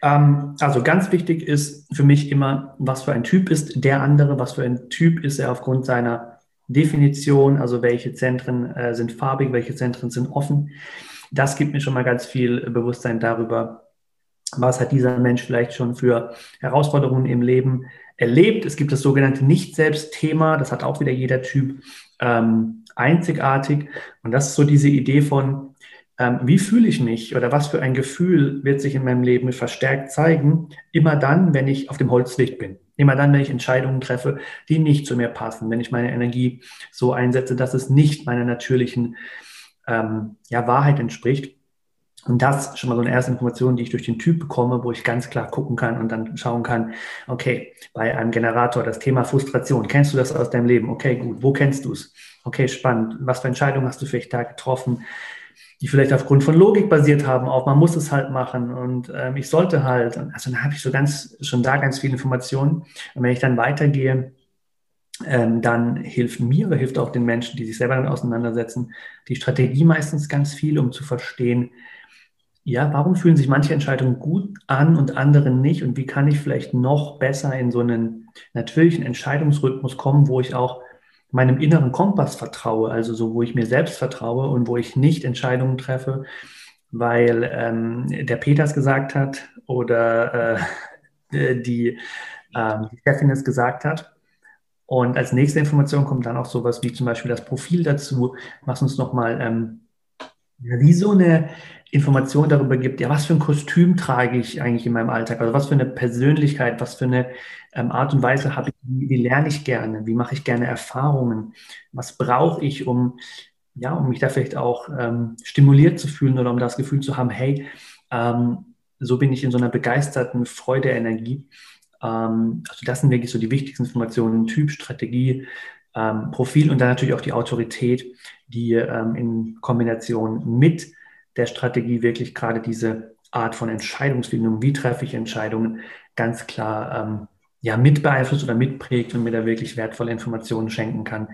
ähm, also ganz wichtig ist für mich immer, was für ein Typ ist der andere, was für ein Typ ist er aufgrund seiner Definition, also welche Zentren äh, sind farbig, welche Zentren sind offen. Das gibt mir schon mal ganz viel Bewusstsein darüber, was hat dieser Mensch vielleicht schon für Herausforderungen im Leben erlebt. Es gibt das sogenannte Nicht-Selbst-Thema, das hat auch wieder jeder Typ ähm, einzigartig. Und das ist so diese Idee von, ähm, wie fühle ich mich oder was für ein Gefühl wird sich in meinem Leben verstärkt zeigen, immer dann, wenn ich auf dem Holzweg bin. Immer dann, wenn ich Entscheidungen treffe, die nicht zu mir passen, wenn ich meine Energie so einsetze, dass es nicht meiner natürlichen ähm, ja, Wahrheit entspricht. Und das ist schon mal so eine erste Information, die ich durch den Typ bekomme, wo ich ganz klar gucken kann und dann schauen kann, okay, bei einem Generator das Thema Frustration, kennst du das aus deinem Leben? Okay, gut, wo kennst du es? Okay, spannend. Was für Entscheidungen hast du vielleicht da getroffen, die vielleicht aufgrund von Logik basiert haben, auf man muss es halt machen und ähm, ich sollte halt. Also dann habe ich so ganz, schon da ganz viele Informationen. Und wenn ich dann weitergehe, ähm, dann hilft mir oder hilft auch den Menschen, die sich selber damit auseinandersetzen, die Strategie meistens ganz viel, um zu verstehen, ja, warum fühlen sich manche Entscheidungen gut an und andere nicht? Und wie kann ich vielleicht noch besser in so einen natürlichen Entscheidungsrhythmus kommen, wo ich auch meinem inneren Kompass vertraue, also so, wo ich mir selbst vertraue und wo ich nicht Entscheidungen treffe, weil ähm, der Peters gesagt hat oder äh, die, äh, die Chefin es gesagt hat. Und als nächste Information kommt dann auch sowas wie zum Beispiel das Profil dazu, was uns nochmal ähm, wie so eine Information darüber gibt, ja, was für ein Kostüm trage ich eigentlich in meinem Alltag? Also was für eine Persönlichkeit, was für eine ähm, Art und Weise habe ich, wie, wie, lerne ich gerne, wie mache ich gerne Erfahrungen, was brauche ich, um, ja, um mich da vielleicht auch ähm, stimuliert zu fühlen oder um das Gefühl zu haben, hey, ähm, so bin ich in so einer begeisterten Freude-Energie. Ähm, also das sind wirklich so die wichtigsten Informationen, Typ, Strategie, ähm, Profil und dann natürlich auch die Autorität, die ähm, in Kombination mit der Strategie wirklich gerade diese Art von Entscheidungsfindung, wie treffe ich Entscheidungen, ganz klar ähm, ja, mit beeinflusst oder mitprägt und mir da wirklich wertvolle Informationen schenken kann,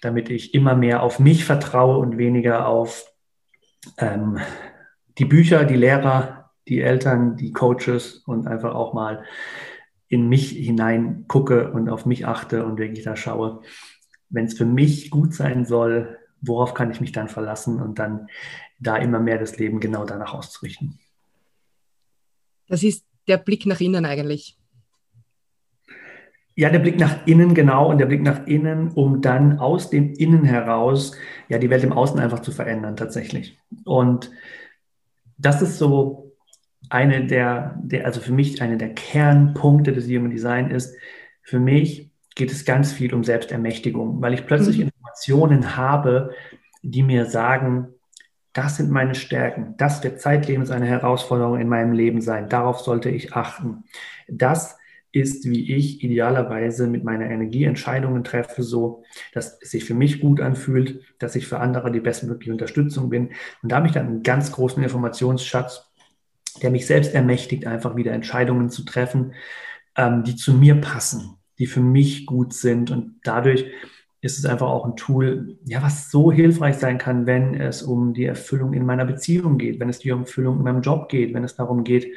damit ich immer mehr auf mich vertraue und weniger auf ähm, die Bücher, die Lehrer, die Eltern, die Coaches und einfach auch mal in mich hinein gucke und auf mich achte und wirklich da schaue, wenn es für mich gut sein soll, worauf kann ich mich dann verlassen und dann da immer mehr das Leben genau danach auszurichten. Das ist der Blick nach innen eigentlich. Ja, der Blick nach innen, genau, und der Blick nach innen, um dann aus dem Innen heraus, ja, die Welt im Außen einfach zu verändern, tatsächlich. Und das ist so eine der, der, also für mich eine der Kernpunkte des Human Design ist, für mich geht es ganz viel um Selbstermächtigung, weil ich plötzlich mhm. Informationen habe, die mir sagen, das sind meine Stärken, das wird zeitlebens eine Herausforderung in meinem Leben sein, darauf sollte ich achten. Das ist, wie ich idealerweise mit meiner Energie Entscheidungen treffe, so dass es sich für mich gut anfühlt, dass ich für andere die bestmögliche Unterstützung bin. Und da habe ich dann einen ganz großen Informationsschatz, der mich selbst ermächtigt, einfach wieder Entscheidungen zu treffen, ähm, die zu mir passen, die für mich gut sind. Und dadurch ist es einfach auch ein Tool, ja, was so hilfreich sein kann, wenn es um die Erfüllung in meiner Beziehung geht, wenn es die Erfüllung in meinem Job geht, wenn es darum geht,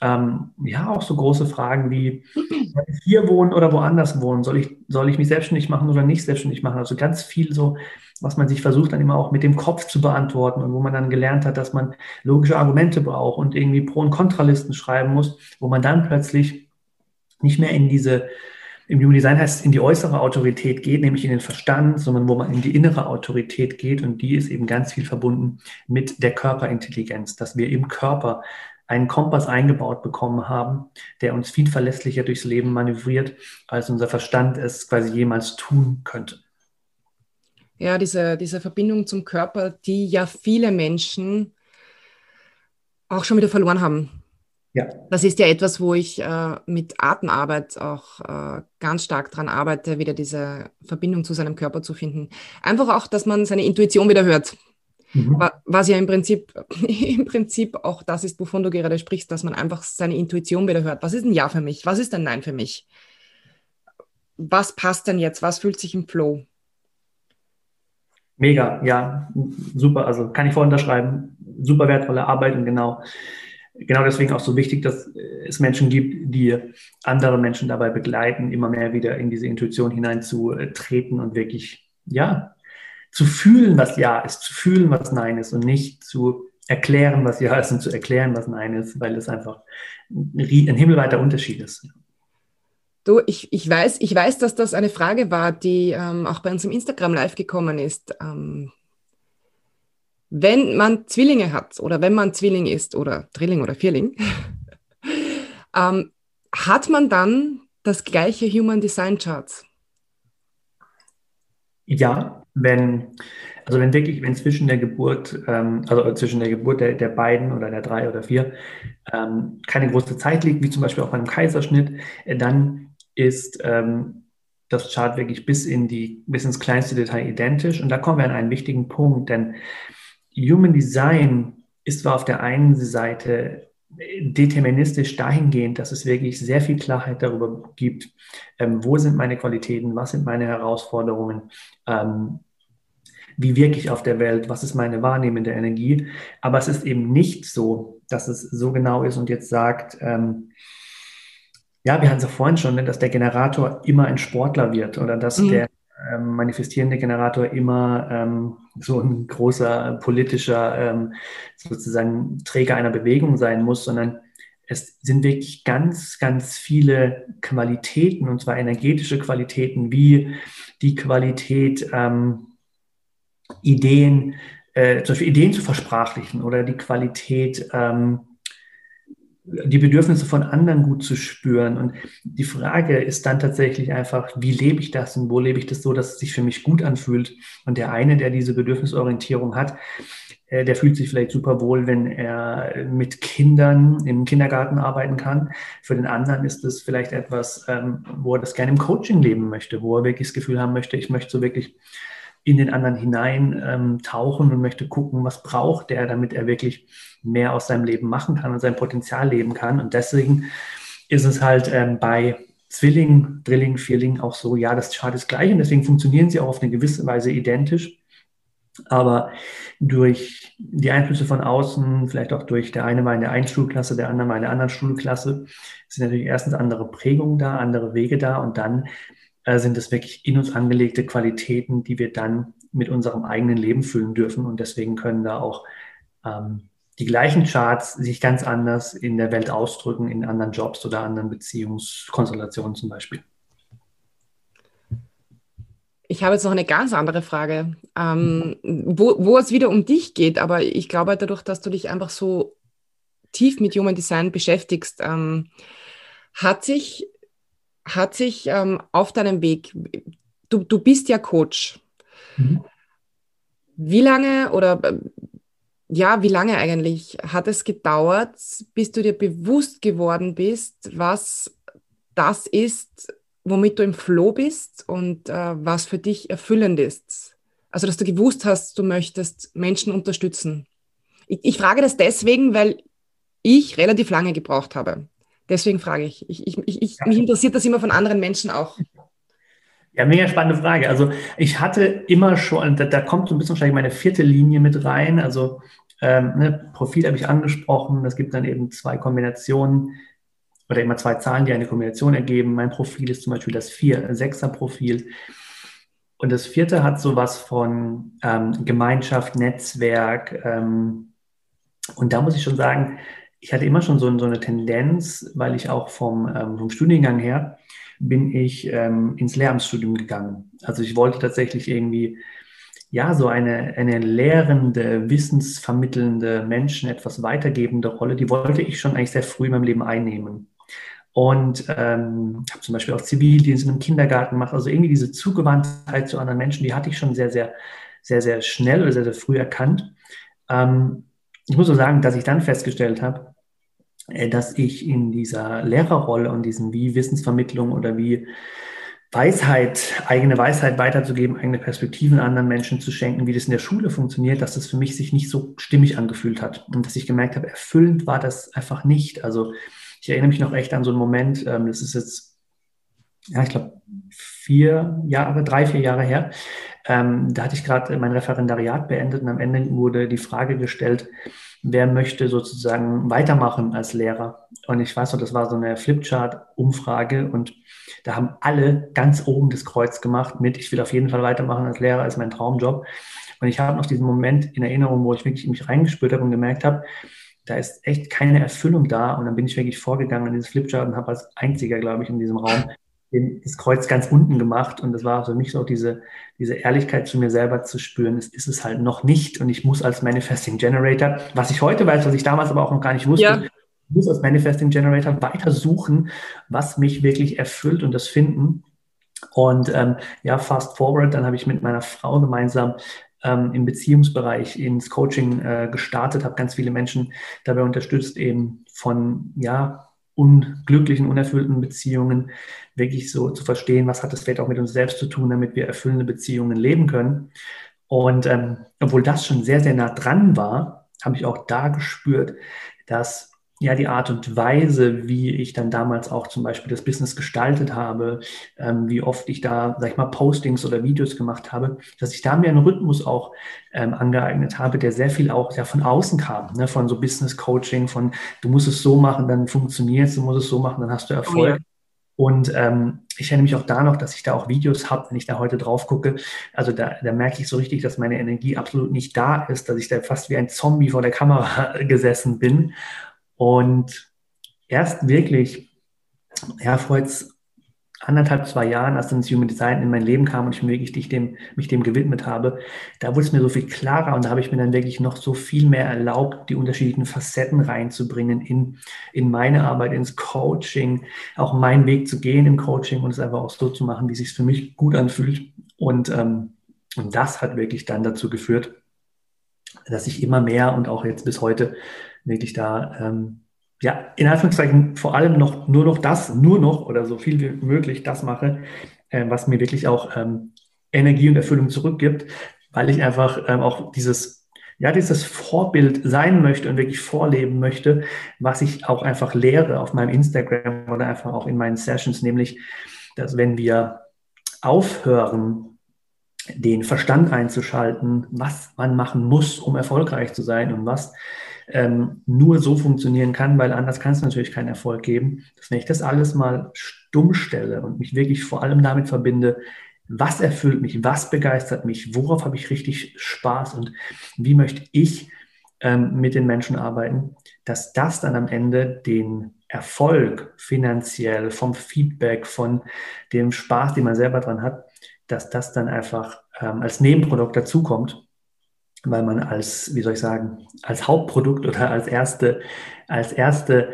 ähm, ja, auch so große Fragen wie, soll ich hier wohnen oder woanders wohnen? Soll ich, soll ich mich selbstständig machen oder nicht selbstständig machen? Also ganz viel so, was man sich versucht dann immer auch mit dem Kopf zu beantworten und wo man dann gelernt hat, dass man logische Argumente braucht und irgendwie Pro- und Kontralisten schreiben muss, wo man dann plötzlich nicht mehr in diese, im Human Design heißt es, in die äußere Autorität geht, nämlich in den Verstand, sondern wo man in die innere Autorität geht und die ist eben ganz viel verbunden mit der Körperintelligenz, dass wir im Körper einen Kompass eingebaut bekommen haben, der uns viel verlässlicher durchs Leben manövriert, als unser Verstand es quasi jemals tun könnte. Ja, diese, diese Verbindung zum Körper, die ja viele Menschen auch schon wieder verloren haben. Ja. Das ist ja etwas, wo ich äh, mit Atemarbeit auch äh, ganz stark daran arbeite, wieder diese Verbindung zu seinem Körper zu finden. Einfach auch, dass man seine Intuition wieder hört. Mhm. Was ja im Prinzip, im Prinzip auch das ist, wovon du gerade sprichst, dass man einfach seine Intuition wieder hört. Was ist ein Ja für mich? Was ist ein Nein für mich? Was passt denn jetzt? Was fühlt sich im Flow? Mega, ja, super. Also kann ich voll unterschreiben. Super wertvolle Arbeit und genau, genau deswegen auch so wichtig, dass es Menschen gibt, die andere Menschen dabei begleiten, immer mehr wieder in diese Intuition hineinzutreten und wirklich, ja, zu fühlen, was Ja ist, zu fühlen, was Nein ist und nicht zu erklären, was Ja ist und zu erklären, was Nein ist, weil es einfach ein himmelweiter Unterschied ist. Du, ich, ich, weiß, ich weiß, dass das eine Frage war, die ähm, auch bei uns im Instagram live gekommen ist. Ähm, wenn man Zwillinge hat oder wenn man Zwilling ist oder Drilling oder Vierling, ähm, hat man dann das gleiche Human Design Charts? Ja, wenn, also wenn wirklich, wenn zwischen der Geburt, ähm, also zwischen der Geburt der, der beiden oder der drei oder vier ähm, keine große Zeit liegt, wie zum Beispiel auch beim Kaiserschnitt, äh, dann ist ähm, das Chart wirklich bis in die, bis ins kleinste Detail identisch. Und da kommen wir an einen wichtigen Punkt, denn Human Design ist zwar auf der einen Seite deterministisch dahingehend, dass es wirklich sehr viel Klarheit darüber gibt, ähm, wo sind meine Qualitäten, was sind meine Herausforderungen, ähm, wie wirke ich auf der Welt, was ist meine wahrnehmende Energie. Aber es ist eben nicht so, dass es so genau ist und jetzt sagt, ähm, ja, wir hatten es ja vorhin schon, ne, dass der Generator immer ein Sportler wird oder dass mhm. der ähm, manifestierende Generator immer ähm, so ein großer politischer ähm, sozusagen Träger einer Bewegung sein muss, sondern es sind wirklich ganz, ganz viele Qualitäten, und zwar energetische Qualitäten, wie die Qualität, ähm, Ideen, äh, zum Beispiel Ideen zu versprachlichen oder die Qualität, ähm, die Bedürfnisse von anderen gut zu spüren. Und die Frage ist dann tatsächlich einfach, wie lebe ich das und wo lebe ich das so, dass es sich für mich gut anfühlt? Und der eine, der diese Bedürfnisorientierung hat, äh, der fühlt sich vielleicht super wohl, wenn er mit Kindern im Kindergarten arbeiten kann. Für den anderen ist es vielleicht etwas, ähm, wo er das gerne im Coaching leben möchte, wo er wirklich das Gefühl haben möchte, ich möchte so wirklich in den anderen hinein ähm, tauchen und möchte gucken, was braucht der, damit er wirklich mehr aus seinem Leben machen kann und sein Potenzial leben kann. Und deswegen ist es halt ähm, bei Zwilling, Drilling, Vierling auch so, ja, das Chart ist gleich und deswegen funktionieren sie auch auf eine gewisse Weise identisch. Aber durch die Einflüsse von außen, vielleicht auch durch der eine war in der einen Schulklasse, der andere war in der anderen Schulklasse, sind natürlich erstens andere Prägungen da, andere Wege da und dann äh, sind es wirklich in uns angelegte Qualitäten, die wir dann mit unserem eigenen Leben füllen dürfen. Und deswegen können da auch ähm, die gleichen Charts sich ganz anders in der Welt ausdrücken, in anderen Jobs oder anderen Beziehungskonstellationen zum Beispiel. Ich habe jetzt noch eine ganz andere Frage, ähm, wo, wo es wieder um dich geht, aber ich glaube dadurch, dass du dich einfach so tief mit Human Design beschäftigst, ähm, hat sich, hat sich ähm, auf deinem Weg, du, du bist ja Coach. Mhm. Wie lange oder ja, wie lange eigentlich hat es gedauert, bis du dir bewusst geworden bist, was das ist, womit du im Flow bist und äh, was für dich erfüllend ist? Also, dass du gewusst hast, du möchtest Menschen unterstützen. Ich, ich frage das deswegen, weil ich relativ lange gebraucht habe. Deswegen frage ich. ich, ich, ich mich interessiert das immer von anderen Menschen auch. Ja, mega spannende Frage. Also ich hatte immer schon, da, da kommt so ein bisschen wahrscheinlich meine vierte Linie mit rein. Also ähm, ne, Profil habe ich angesprochen. Es gibt dann eben zwei Kombinationen oder immer zwei Zahlen, die eine Kombination ergeben. Mein Profil ist zum Beispiel das 4-6er-Profil. Und das vierte hat sowas von ähm, Gemeinschaft, Netzwerk. Ähm, und da muss ich schon sagen, ich hatte immer schon so, so eine Tendenz, weil ich auch vom, ähm, vom Studiengang her bin ich ähm, ins Lehramtsstudium gegangen. Also ich wollte tatsächlich irgendwie ja, so eine, eine lehrende, wissensvermittelnde, Menschen etwas weitergebende Rolle, die wollte ich schon eigentlich sehr früh in meinem Leben einnehmen. Und ähm, habe zum Beispiel auch Zivildienst in einem Kindergarten gemacht. Also irgendwie diese Zugewandtheit zu anderen Menschen, die hatte ich schon sehr, sehr, sehr, sehr schnell oder sehr, sehr früh erkannt. Ähm, ich muss so sagen, dass ich dann festgestellt habe, dass ich in dieser Lehrerrolle und diesen wie Wissensvermittlung oder wie Weisheit, eigene Weisheit weiterzugeben, eigene Perspektiven anderen Menschen zu schenken, wie das in der Schule funktioniert, dass das für mich sich nicht so stimmig angefühlt hat und dass ich gemerkt habe, erfüllend war das einfach nicht. Also ich erinnere mich noch echt an so einen Moment, ähm, das ist jetzt, ja, ich glaube, vier Jahre, drei, vier Jahre her. Ähm, da hatte ich gerade mein Referendariat beendet und am Ende wurde die Frage gestellt, wer möchte sozusagen weitermachen als Lehrer. Und ich weiß noch, das war so eine Flipchart-Umfrage und da haben alle ganz oben das Kreuz gemacht mit, ich will auf jeden Fall weitermachen als Lehrer, ist mein Traumjob. Und ich habe noch diesen Moment in Erinnerung, wo ich wirklich mich reingespürt habe und gemerkt habe, da ist echt keine Erfüllung da. Und dann bin ich wirklich vorgegangen in dieses Flipchart und habe als einziger, glaube ich, in diesem Raum das Kreuz ganz unten gemacht. Und das war für mich so diese, diese Ehrlichkeit zu mir selber zu spüren. Es ist es halt noch nicht. Und ich muss als Manifesting Generator, was ich heute weiß, was ich damals aber auch noch gar nicht wusste, ja. ich muss als Manifesting Generator weiter suchen, was mich wirklich erfüllt und das finden. Und ähm, ja, fast forward, dann habe ich mit meiner Frau gemeinsam ähm, im Beziehungsbereich ins Coaching äh, gestartet, habe ganz viele Menschen dabei unterstützt, eben von ja, unglücklichen, unerfüllten Beziehungen wirklich so zu verstehen, was hat das vielleicht auch mit uns selbst zu tun, damit wir erfüllende Beziehungen leben können. Und ähm, obwohl das schon sehr, sehr nah dran war, habe ich auch da gespürt, dass ja, die Art und Weise, wie ich dann damals auch zum Beispiel das Business gestaltet habe, ähm, wie oft ich da, sag ich mal, Postings oder Videos gemacht habe, dass ich da mir einen Rhythmus auch ähm, angeeignet habe, der sehr viel auch ja, von außen kam, ne? von so Business Coaching, von du musst es so machen, dann funktioniert es, du musst es so machen, dann hast du Erfolg. Oh ja. Und ähm, ich erinnere mich auch da noch, dass ich da auch Videos habe, wenn ich da heute drauf gucke. Also da, da merke ich so richtig, dass meine Energie absolut nicht da ist, dass ich da fast wie ein Zombie vor der Kamera gesessen bin. Und erst wirklich, ja, vor jetzt anderthalb, zwei Jahren, als dann das Human Design in mein Leben kam und ich mir wirklich dem, mich dem gewidmet habe, da wurde es mir so viel klarer und da habe ich mir dann wirklich noch so viel mehr erlaubt, die unterschiedlichen Facetten reinzubringen in, in meine Arbeit, ins Coaching, auch meinen Weg zu gehen im Coaching und es einfach auch so zu machen, wie es sich für mich gut anfühlt. Und, ähm, und das hat wirklich dann dazu geführt, dass ich immer mehr und auch jetzt bis heute wirklich da, ähm, ja, in Anführungszeichen vor allem noch nur noch das, nur noch oder so viel wie möglich das mache, äh, was mir wirklich auch ähm, Energie und Erfüllung zurückgibt, weil ich einfach ähm, auch dieses, ja, dieses Vorbild sein möchte und wirklich vorleben möchte, was ich auch einfach lehre auf meinem Instagram oder einfach auch in meinen Sessions, nämlich, dass wenn wir aufhören, den Verstand einzuschalten, was man machen muss, um erfolgreich zu sein und was ähm, nur so funktionieren kann, weil anders kann es natürlich keinen Erfolg geben. Dass wenn ich das alles mal stumm stelle und mich wirklich vor allem damit verbinde, was erfüllt mich, was begeistert mich, worauf habe ich richtig Spaß und wie möchte ich ähm, mit den Menschen arbeiten, dass das dann am Ende den Erfolg finanziell, vom Feedback, von dem Spaß, den man selber dran hat, dass das dann einfach ähm, als Nebenprodukt dazukommt, weil man als, wie soll ich sagen, als Hauptprodukt oder als erste, als erste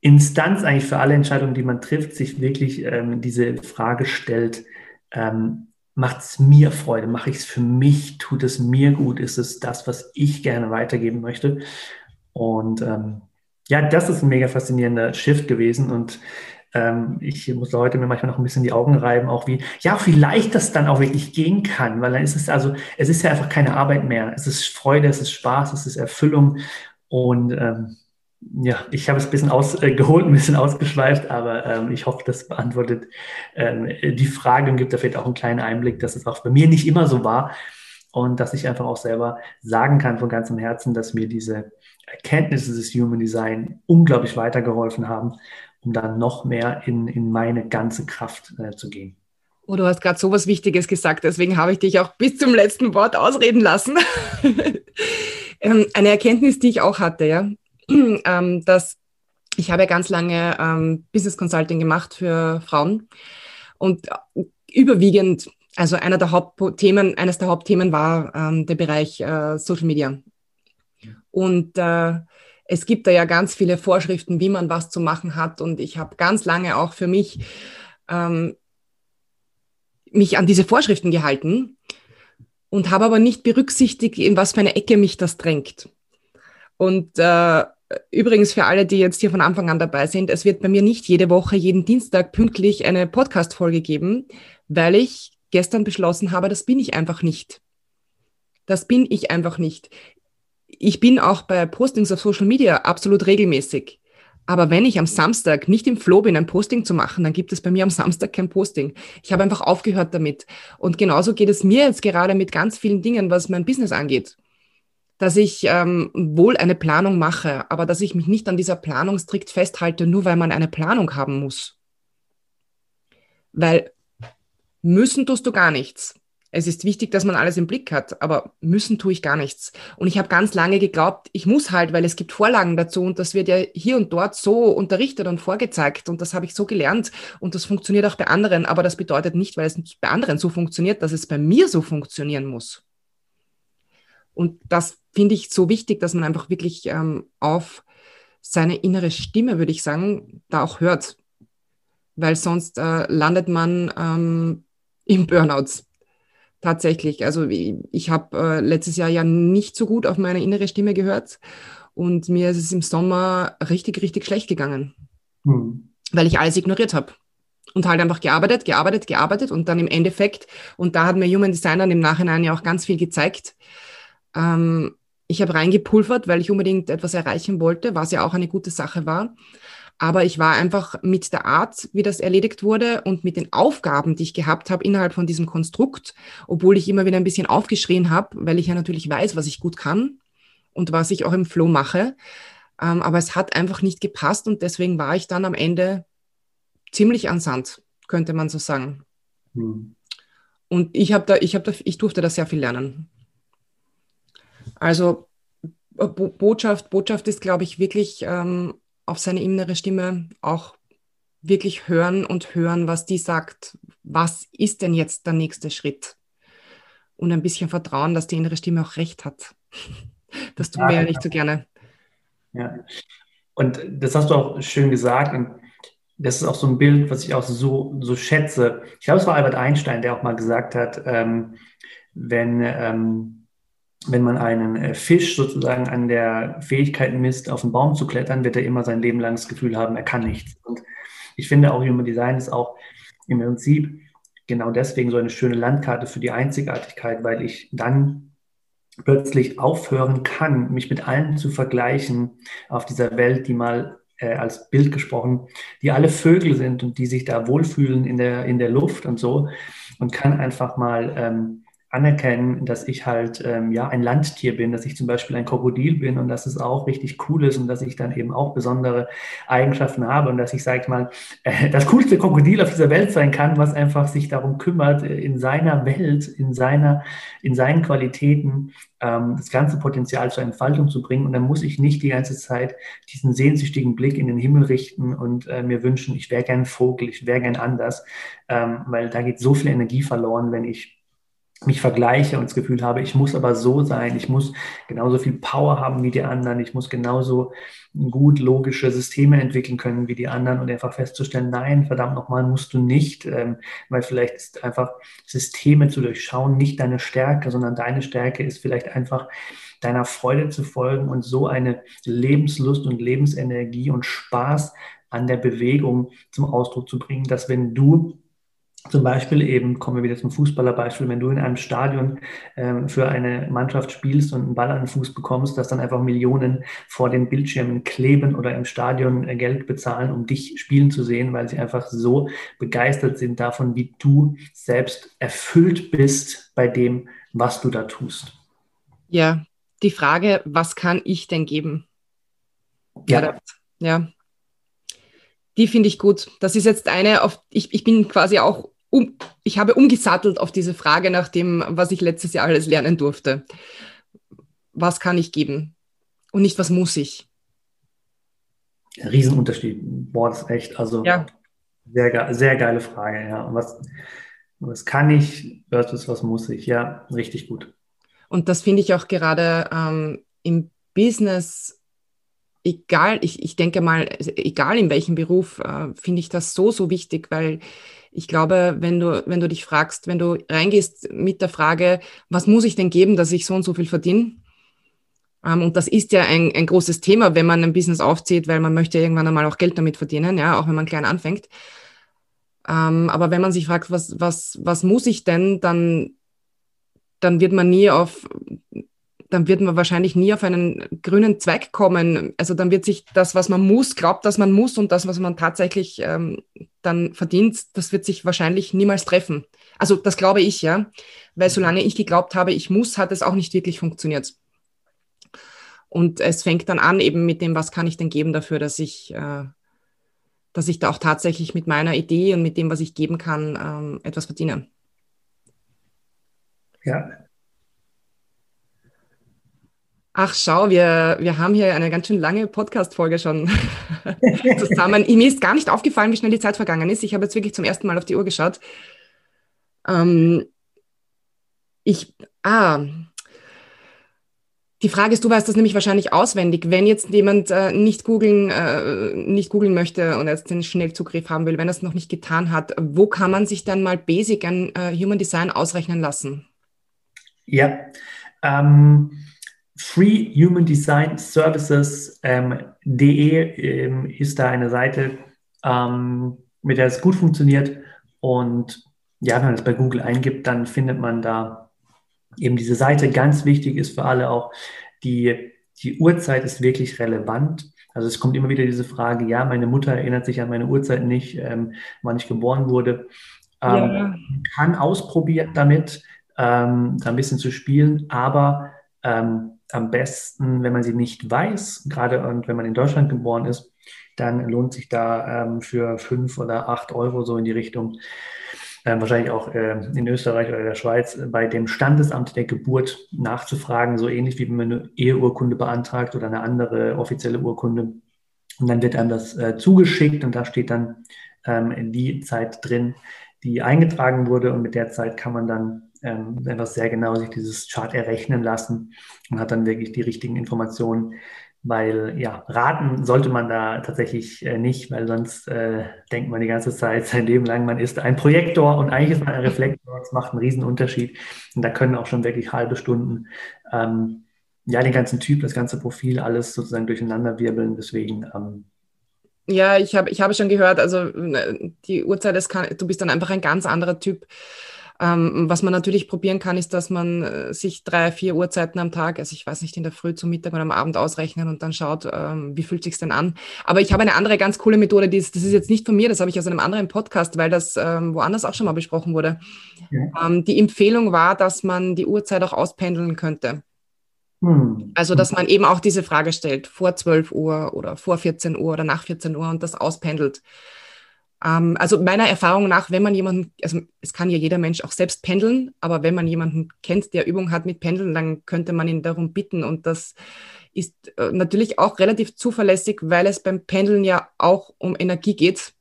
Instanz eigentlich für alle Entscheidungen, die man trifft, sich wirklich ähm, diese Frage stellt, ähm, macht es mir Freude, mache ich es für mich, tut es mir gut, ist es das, was ich gerne weitergeben möchte. Und ähm, ja, das ist ein mega faszinierender Shift gewesen und ähm, ich muss heute mir manchmal noch ein bisschen die Augen reiben, auch wie, ja, vielleicht das dann auch wirklich gehen kann, weil dann ist es also, es ist ja einfach keine Arbeit mehr. Es ist Freude, es ist Spaß, es ist Erfüllung und ähm, ja, ich habe es ein bisschen ausgeholt, äh, ein bisschen ausgeschweift, aber ähm, ich hoffe, das beantwortet ähm, die Frage und gibt da vielleicht auch einen kleinen Einblick, dass es auch bei mir nicht immer so war und dass ich einfach auch selber sagen kann von ganzem Herzen, dass mir diese Erkenntnisse des Human Design unglaublich weitergeholfen haben, um dann noch mehr in, in meine ganze Kraft äh, zu gehen. Oh, du hast gerade so was Wichtiges gesagt, deswegen habe ich dich auch bis zum letzten Wort ausreden lassen. Ähm, eine Erkenntnis, die ich auch hatte, ja, ähm, dass ich habe ja ganz lange ähm, Business Consulting gemacht für Frauen und überwiegend, also einer der Hauptthemen, eines der Hauptthemen war ähm, der Bereich äh, Social Media. Und äh, es gibt da ja ganz viele Vorschriften, wie man was zu machen hat. Und ich habe ganz lange auch für mich ähm, mich an diese Vorschriften gehalten und habe aber nicht berücksichtigt, in was für eine Ecke mich das drängt. Und äh, übrigens für alle, die jetzt hier von Anfang an dabei sind, es wird bei mir nicht jede Woche, jeden Dienstag pünktlich eine Podcast-Folge geben, weil ich gestern beschlossen habe, das bin ich einfach nicht. Das bin ich einfach nicht. Ich bin auch bei Postings auf Social Media absolut regelmäßig. Aber wenn ich am Samstag nicht im Flow bin, ein Posting zu machen, dann gibt es bei mir am Samstag kein Posting. Ich habe einfach aufgehört damit. Und genauso geht es mir jetzt gerade mit ganz vielen Dingen, was mein Business angeht dass ich ähm, wohl eine Planung mache, aber dass ich mich nicht an dieser Planung strikt festhalte, nur weil man eine Planung haben muss. Weil müssen tust du gar nichts. Es ist wichtig, dass man alles im Blick hat, aber müssen tue ich gar nichts. Und ich habe ganz lange geglaubt, ich muss halt, weil es gibt Vorlagen dazu und das wird ja hier und dort so unterrichtet und vorgezeigt und das habe ich so gelernt und das funktioniert auch bei anderen, aber das bedeutet nicht, weil es bei anderen so funktioniert, dass es bei mir so funktionieren muss. Und das finde ich so wichtig, dass man einfach wirklich ähm, auf seine innere Stimme, würde ich sagen, da auch hört. Weil sonst äh, landet man ähm, im Burnout. Tatsächlich. Also ich, habe äh, letztes Jahr ja nicht so gut auf meine innere Stimme gehört und mir ist es im Sommer richtig, richtig schlecht gegangen, hm. weil ich alles ignoriert habe und halt einfach gearbeitet, gearbeitet, gearbeitet und dann im Endeffekt, und da hat mir Human Design dann im Nachhinein ja auch ganz viel gezeigt, ähm, ich habe reingepulvert, weil ich unbedingt etwas erreichen wollte, was ja auch eine gute Sache war. Aber ich war einfach mit der Art, wie das erledigt wurde und mit den Aufgaben, die ich gehabt habe innerhalb von diesem Konstrukt, obwohl ich immer wieder ein bisschen aufgeschrien habe, weil ich ja natürlich weiß, was ich gut kann und was ich auch im Flow mache. Ähm, aber es hat einfach nicht gepasst und deswegen war ich dann am Ende ziemlich an Sand, könnte man so sagen. Hm. Und ich habe da, ich habe da, ich durfte da sehr viel lernen. Also Bo Botschaft, Botschaft ist, glaube ich, wirklich ähm, auf seine innere Stimme auch wirklich hören und hören, was die sagt. Was ist denn jetzt der nächste Schritt? Und ein bisschen vertrauen, dass die innere Stimme auch recht hat. Das tun ja, wir ja nicht so gerne. Ja. Und das hast du auch schön gesagt. Und das ist auch so ein Bild, was ich auch so, so schätze. Ich glaube, es war Albert Einstein, der auch mal gesagt hat, ähm, wenn ähm, wenn man einen äh, Fisch sozusagen an der Fähigkeit misst, auf den Baum zu klettern, wird er immer sein Leben lang das Gefühl haben, er kann nichts. Und ich finde auch Human Design ist auch im Prinzip genau deswegen so eine schöne Landkarte für die Einzigartigkeit, weil ich dann plötzlich aufhören kann, mich mit allen zu vergleichen auf dieser Welt, die mal äh, als Bild gesprochen, die alle Vögel sind und die sich da wohlfühlen in der, in der Luft und so und kann einfach mal ähm, anerkennen, dass ich halt ähm, ja ein Landtier bin, dass ich zum Beispiel ein Krokodil bin und dass es auch richtig cool ist und dass ich dann eben auch besondere Eigenschaften habe und dass ich, sag ich mal, äh, das coolste Krokodil auf dieser Welt sein kann, was einfach sich darum kümmert, äh, in seiner Welt, in seiner, in seinen Qualitäten ähm, das ganze Potenzial zur Entfaltung zu bringen. Und dann muss ich nicht die ganze Zeit diesen sehnsüchtigen Blick in den Himmel richten und äh, mir wünschen, ich wäre gern Vogel, ich wäre gern anders, ähm, weil da geht so viel Energie verloren, wenn ich mich vergleiche und das Gefühl habe, ich muss aber so sein, ich muss genauso viel Power haben wie die anderen, ich muss genauso gut logische Systeme entwickeln können wie die anderen und einfach festzustellen, nein, verdammt nochmal, musst du nicht, ähm, weil vielleicht ist einfach Systeme zu durchschauen nicht deine Stärke, sondern deine Stärke ist vielleicht einfach deiner Freude zu folgen und so eine Lebenslust und Lebensenergie und Spaß an der Bewegung zum Ausdruck zu bringen, dass wenn du zum Beispiel eben, kommen wir wieder zum Fußballerbeispiel, wenn du in einem Stadion ähm, für eine Mannschaft spielst und einen Ball an den Fuß bekommst, dass dann einfach Millionen vor den Bildschirmen kleben oder im Stadion äh, Geld bezahlen, um dich spielen zu sehen, weil sie einfach so begeistert sind davon, wie du selbst erfüllt bist bei dem, was du da tust. Ja, die Frage, was kann ich denn geben? Ja. Ja, die finde ich gut. Das ist jetzt eine, auf, ich, ich bin quasi auch um, ich habe umgesattelt auf diese Frage nach dem, was ich letztes Jahr alles lernen durfte. Was kann ich geben? Und nicht, was muss ich? Riesenunterschied. Boah, das ist echt, also ja. sehr, sehr geile Frage, ja. Was, was kann ich versus was muss ich? Ja, richtig gut. Und das finde ich auch gerade ähm, im Business egal, ich, ich denke mal, egal in welchem Beruf, äh, finde ich das so, so wichtig, weil ich glaube, wenn du, wenn du dich fragst, wenn du reingehst mit der Frage, was muss ich denn geben, dass ich so und so viel verdiene? Ähm, und das ist ja ein, ein großes Thema, wenn man ein Business aufzieht, weil man möchte irgendwann einmal auch Geld damit verdienen, ja, auch wenn man klein anfängt. Ähm, aber wenn man sich fragt, was, was, was muss ich denn, dann, dann wird man nie auf dann wird man wahrscheinlich nie auf einen grünen Zweig kommen. Also dann wird sich das, was man muss, glaubt, dass man muss und das, was man tatsächlich ähm, dann verdient, das wird sich wahrscheinlich niemals treffen. Also das glaube ich, ja. Weil solange ich geglaubt habe, ich muss, hat es auch nicht wirklich funktioniert. Und es fängt dann an eben mit dem, was kann ich denn geben dafür, dass ich, äh, dass ich da auch tatsächlich mit meiner Idee und mit dem, was ich geben kann, ähm, etwas verdiene. Ja, Ach, schau, wir, wir haben hier eine ganz schön lange Podcast-Folge schon zusammen. Mir ist gar nicht aufgefallen, wie schnell die Zeit vergangen ist. Ich habe jetzt wirklich zum ersten Mal auf die Uhr geschaut. Ähm, ich, ah, die Frage ist, du weißt das nämlich wahrscheinlich auswendig. Wenn jetzt jemand äh, nicht googeln, äh, nicht googeln möchte und jetzt den Schnellzugriff haben will, wenn er es noch nicht getan hat, wo kann man sich dann mal Basic an äh, Human Design ausrechnen lassen? Ja, ähm, Free Human Design Services ähm, ähm, ist da eine Seite, ähm, mit der es gut funktioniert. Und ja, wenn man das bei Google eingibt, dann findet man da eben diese Seite. Ganz wichtig ist für alle auch, die, die Uhrzeit ist wirklich relevant. Also es kommt immer wieder diese Frage, ja, meine Mutter erinnert sich an meine Uhrzeit nicht, ähm, wann ich geboren wurde. Ähm, ja. Kann ausprobieren damit, ähm, da ein bisschen zu spielen, aber ähm, am besten, wenn man sie nicht weiß, gerade und wenn man in Deutschland geboren ist, dann lohnt sich da ähm, für fünf oder acht Euro so in die Richtung, äh, wahrscheinlich auch äh, in Österreich oder der Schweiz, äh, bei dem Standesamt der Geburt nachzufragen, so ähnlich wie wenn man eine Eheurkunde beantragt oder eine andere offizielle Urkunde. Und dann wird einem das äh, zugeschickt und da steht dann ähm, die Zeit drin, die eingetragen wurde und mit der Zeit kann man dann ähm, einfach sehr genau sich dieses Chart errechnen lassen und hat dann wirklich die richtigen Informationen. Weil ja, raten sollte man da tatsächlich äh, nicht, weil sonst äh, denkt man die ganze Zeit sein Leben lang, man ist ein Projektor und eigentlich ist man ein Reflektor. Das macht einen riesen Unterschied. Und da können auch schon wirklich halbe Stunden ähm, ja den ganzen Typ, das ganze Profil, alles sozusagen durcheinander wirbeln. Deswegen ähm, ja, ich habe ich habe schon gehört, also ne, die Uhrzeit, das kann, du bist dann einfach ein ganz anderer Typ Ähm, was man natürlich probieren kann, ist, dass man äh, sich drei, vier Uhrzeiten am Tag, also ich weiß nicht, in der Früh, zum Mittag oder am Abend ausrechnen und dann schaut, ähm, wie fühlt sich denn an. Aber ich habe eine andere ganz coole Methode, die ist, das ist jetzt nicht von mir, das habe ich aus einem anderen Podcast, weil das ähm, woanders auch schon mal besprochen wurde. Ja. Ähm, die Empfehlung war, dass man die Uhrzeit auch auspendeln könnte. Hm. Also, dass man eben auch diese Frage stellt, vor 12 Uhr oder vor 14 Uhr oder nach 14 Uhr und das auspendelt. Ähm, also meiner Erfahrung nach, wenn man jemanden, also es kann ja jeder Mensch auch selbst pendeln, aber wenn man jemanden kennt, der Übung hat mit Pendeln, dann könnte man ihn darum bitten und das ist äh, natürlich auch relativ zuverlässig, weil es beim Pendeln ja auch um Energie geht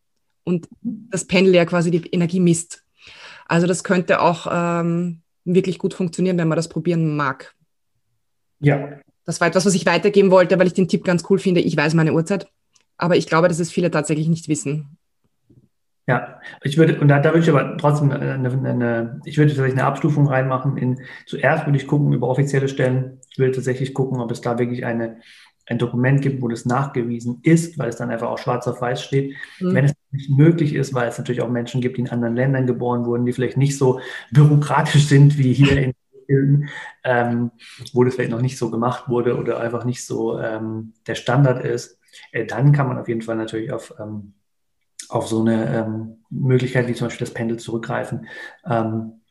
und das Pendel ja quasi die Energie misst. Also das könnte auch ähm, wirklich gut funktionieren, wenn man das probieren mag. Ja. Das war etwas, was ich weitergeben wollte, weil ich den Tipp ganz cool finde. Ich weiß meine Uhrzeit, aber ich glaube, dass es viele tatsächlich nicht wissen. Ja, ich würde, und da, da würde ich aber trotzdem eine, eine, ich würde tatsächlich eine Abstufung reinmachen. In, zuerst würde ich gucken über offizielle Stellen. Ich würde tatsächlich gucken, ob es da wirklich eine, ein Dokument gibt, wo das nachgewiesen ist, weil es dann einfach auch schwarz auf weiß steht. Mhm. Wenn es nicht möglich ist, weil es natürlich auch Menschen gibt, die in anderen Ländern geboren wurden, die vielleicht nicht so bürokratisch sind wie hier in Filmen, ähm, wo das vielleicht noch nicht so gemacht wurde oder einfach nicht so ähm, der Standard ist, äh, dann kann man auf jeden Fall natürlich auf, ähm, auf so eine ähm, Möglichkeit wie zum Beispiel das Pendel zurückgreifen. Ähm,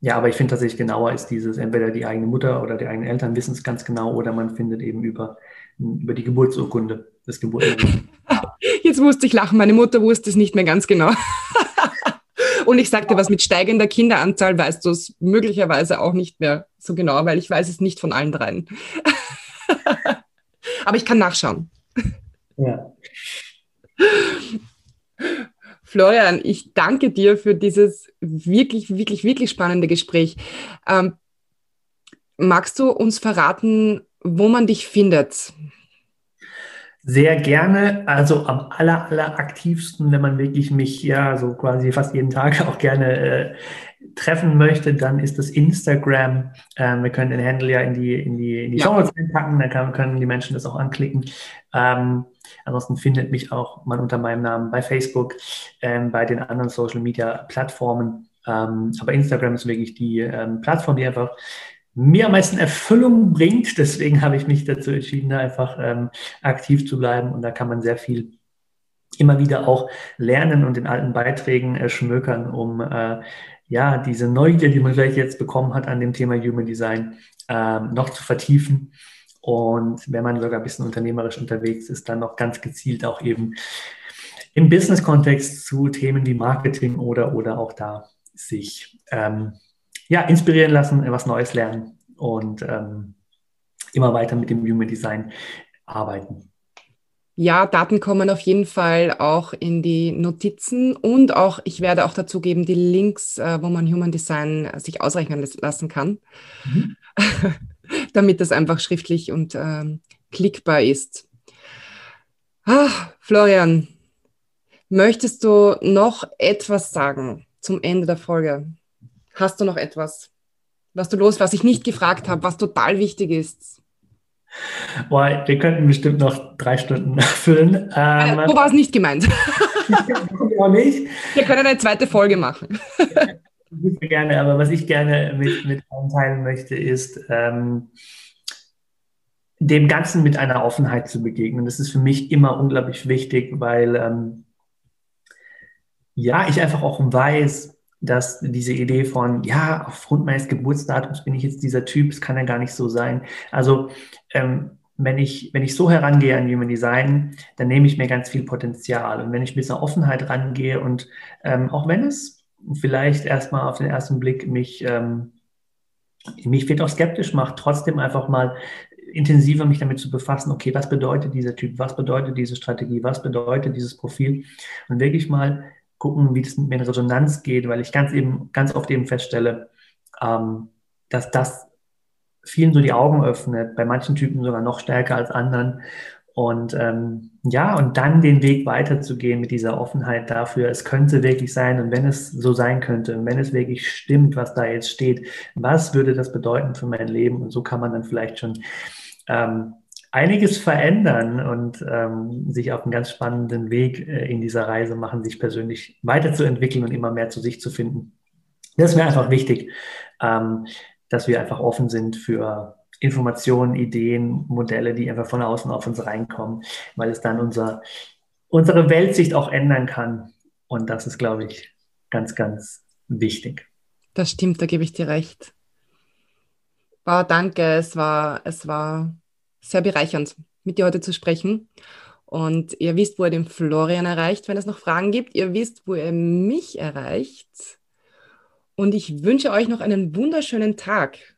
ja, aber ich finde tatsächlich genauer ist dieses, entweder die eigene Mutter oder die eigenen Eltern wissen es ganz genau oder man findet eben über, über die Geburtsurkunde das Geburtsurkunde. Jetzt musste ich lachen, meine Mutter wusste es nicht mehr ganz genau. Und ich sagte, was mit steigender Kinderanzahl weißt du es möglicherweise auch nicht mehr so genau, weil ich weiß es nicht von allen dreien. Aber ich kann nachschauen. Ja. Florian, ich danke dir für dieses wirklich, wirklich, wirklich spannende Gespräch. Ähm, magst du uns verraten, wo man dich findet? Sehr gerne, also am aller, aller aktivsten, wenn man wirklich mich ja so quasi fast jeden Tag auch gerne äh, treffen möchte, dann ist das Instagram. Ähm, wir können den Handle ja in die, in die, in die ja. Show Notes packen, dann kann, können die Menschen das auch anklicken. Ähm, ansonsten findet mich auch mal unter meinem Namen bei Facebook, ähm, bei den anderen Social Media Plattformen. Ähm, aber Instagram ist wirklich die ähm, Plattform, die einfach mir am meisten Erfüllung bringt. Deswegen habe ich mich dazu entschieden, da einfach ähm, aktiv zu bleiben. Und da kann man sehr viel immer wieder auch lernen und in alten Beiträgen äh, schmökern, um äh, ja diese Neugier, die man vielleicht jetzt bekommen hat an dem Thema Human Design, äh, noch zu vertiefen. Und wenn man sogar ein bisschen unternehmerisch unterwegs ist, dann noch ganz gezielt auch eben im Business-Kontext zu Themen wie Marketing oder, oder auch da sich ähm, ja, inspirieren lassen, was Neues lernen und ähm, immer weiter mit dem Human Design arbeiten. Ja, Daten kommen auf jeden Fall auch in die Notizen und auch, ich werde auch dazu geben, die Links, äh, wo man Human Design sich ausrechnen lassen kann, mhm. damit das einfach schriftlich und ähm, klickbar ist. Ah, Florian, möchtest du noch etwas sagen zum Ende der Folge? Hast du noch etwas, was du los, was ich nicht gefragt habe, was total wichtig ist? Boah, wir könnten bestimmt noch drei Stunden füllen. Ähm, äh, so war es nicht gemeint. auch nicht. Wir können eine zweite Folge machen. Gerne, aber was ich gerne mit, mit teilen möchte, ist, ähm, dem Ganzen mit einer Offenheit zu begegnen. Das ist für mich immer unglaublich wichtig, weil ähm, ja, ich einfach auch weiß, dass diese Idee von, ja, aufgrund meines Geburtsdatums bin ich jetzt dieser Typ, es kann ja gar nicht so sein. Also ähm, wenn ich, wenn ich so herangehe an Human Design, dann nehme ich mir ganz viel Potenzial. Und wenn ich mit dieser Offenheit rangehe und ähm, auch wenn es vielleicht erstmal auf den ersten Blick mich, ähm, mich vielleicht auch skeptisch macht, trotzdem einfach mal intensiver mich damit zu befassen, okay, was bedeutet dieser Typ, was bedeutet diese Strategie, was bedeutet dieses Profil und wirklich mal gucken, wie das mit mir in Resonanz geht, weil ich ganz eben, ganz oft eben feststelle, ähm, dass das vielen so die Augen öffnet, bei manchen Typen sogar noch stärker als anderen. Und ähm, ja, und dann den Weg weiterzugehen mit dieser Offenheit dafür, es könnte wirklich sein und wenn es so sein könnte und wenn es wirklich stimmt, was da jetzt steht, was würde das bedeuten für mein Leben? Und so kann man dann vielleicht schon ähm, einiges verändern und ähm, sich auf einen ganz spannenden Weg äh, in dieser Reise machen, sich persönlich weiterzuentwickeln und immer mehr zu sich zu finden. Das mir einfach wichtig, ähm, dass wir einfach offen sind für Informationen, Ideen, Modelle, die einfach von außen auf uns reinkommen, weil es dann unser, unsere Weltsicht auch ändern kann. Und das ist, glaube ich, ganz, ganz wichtig. Das stimmt, da gebe ich dir recht. Wow, danke. Es war, es war sehr bereichernd, mit dir heute zu sprechen. Und ihr wisst, wo ihr den Florian erreicht, wenn es noch Fragen gibt. Ihr wisst, wo ihr mich erreicht. Und ich wünsche euch noch einen wunderschönen Tag.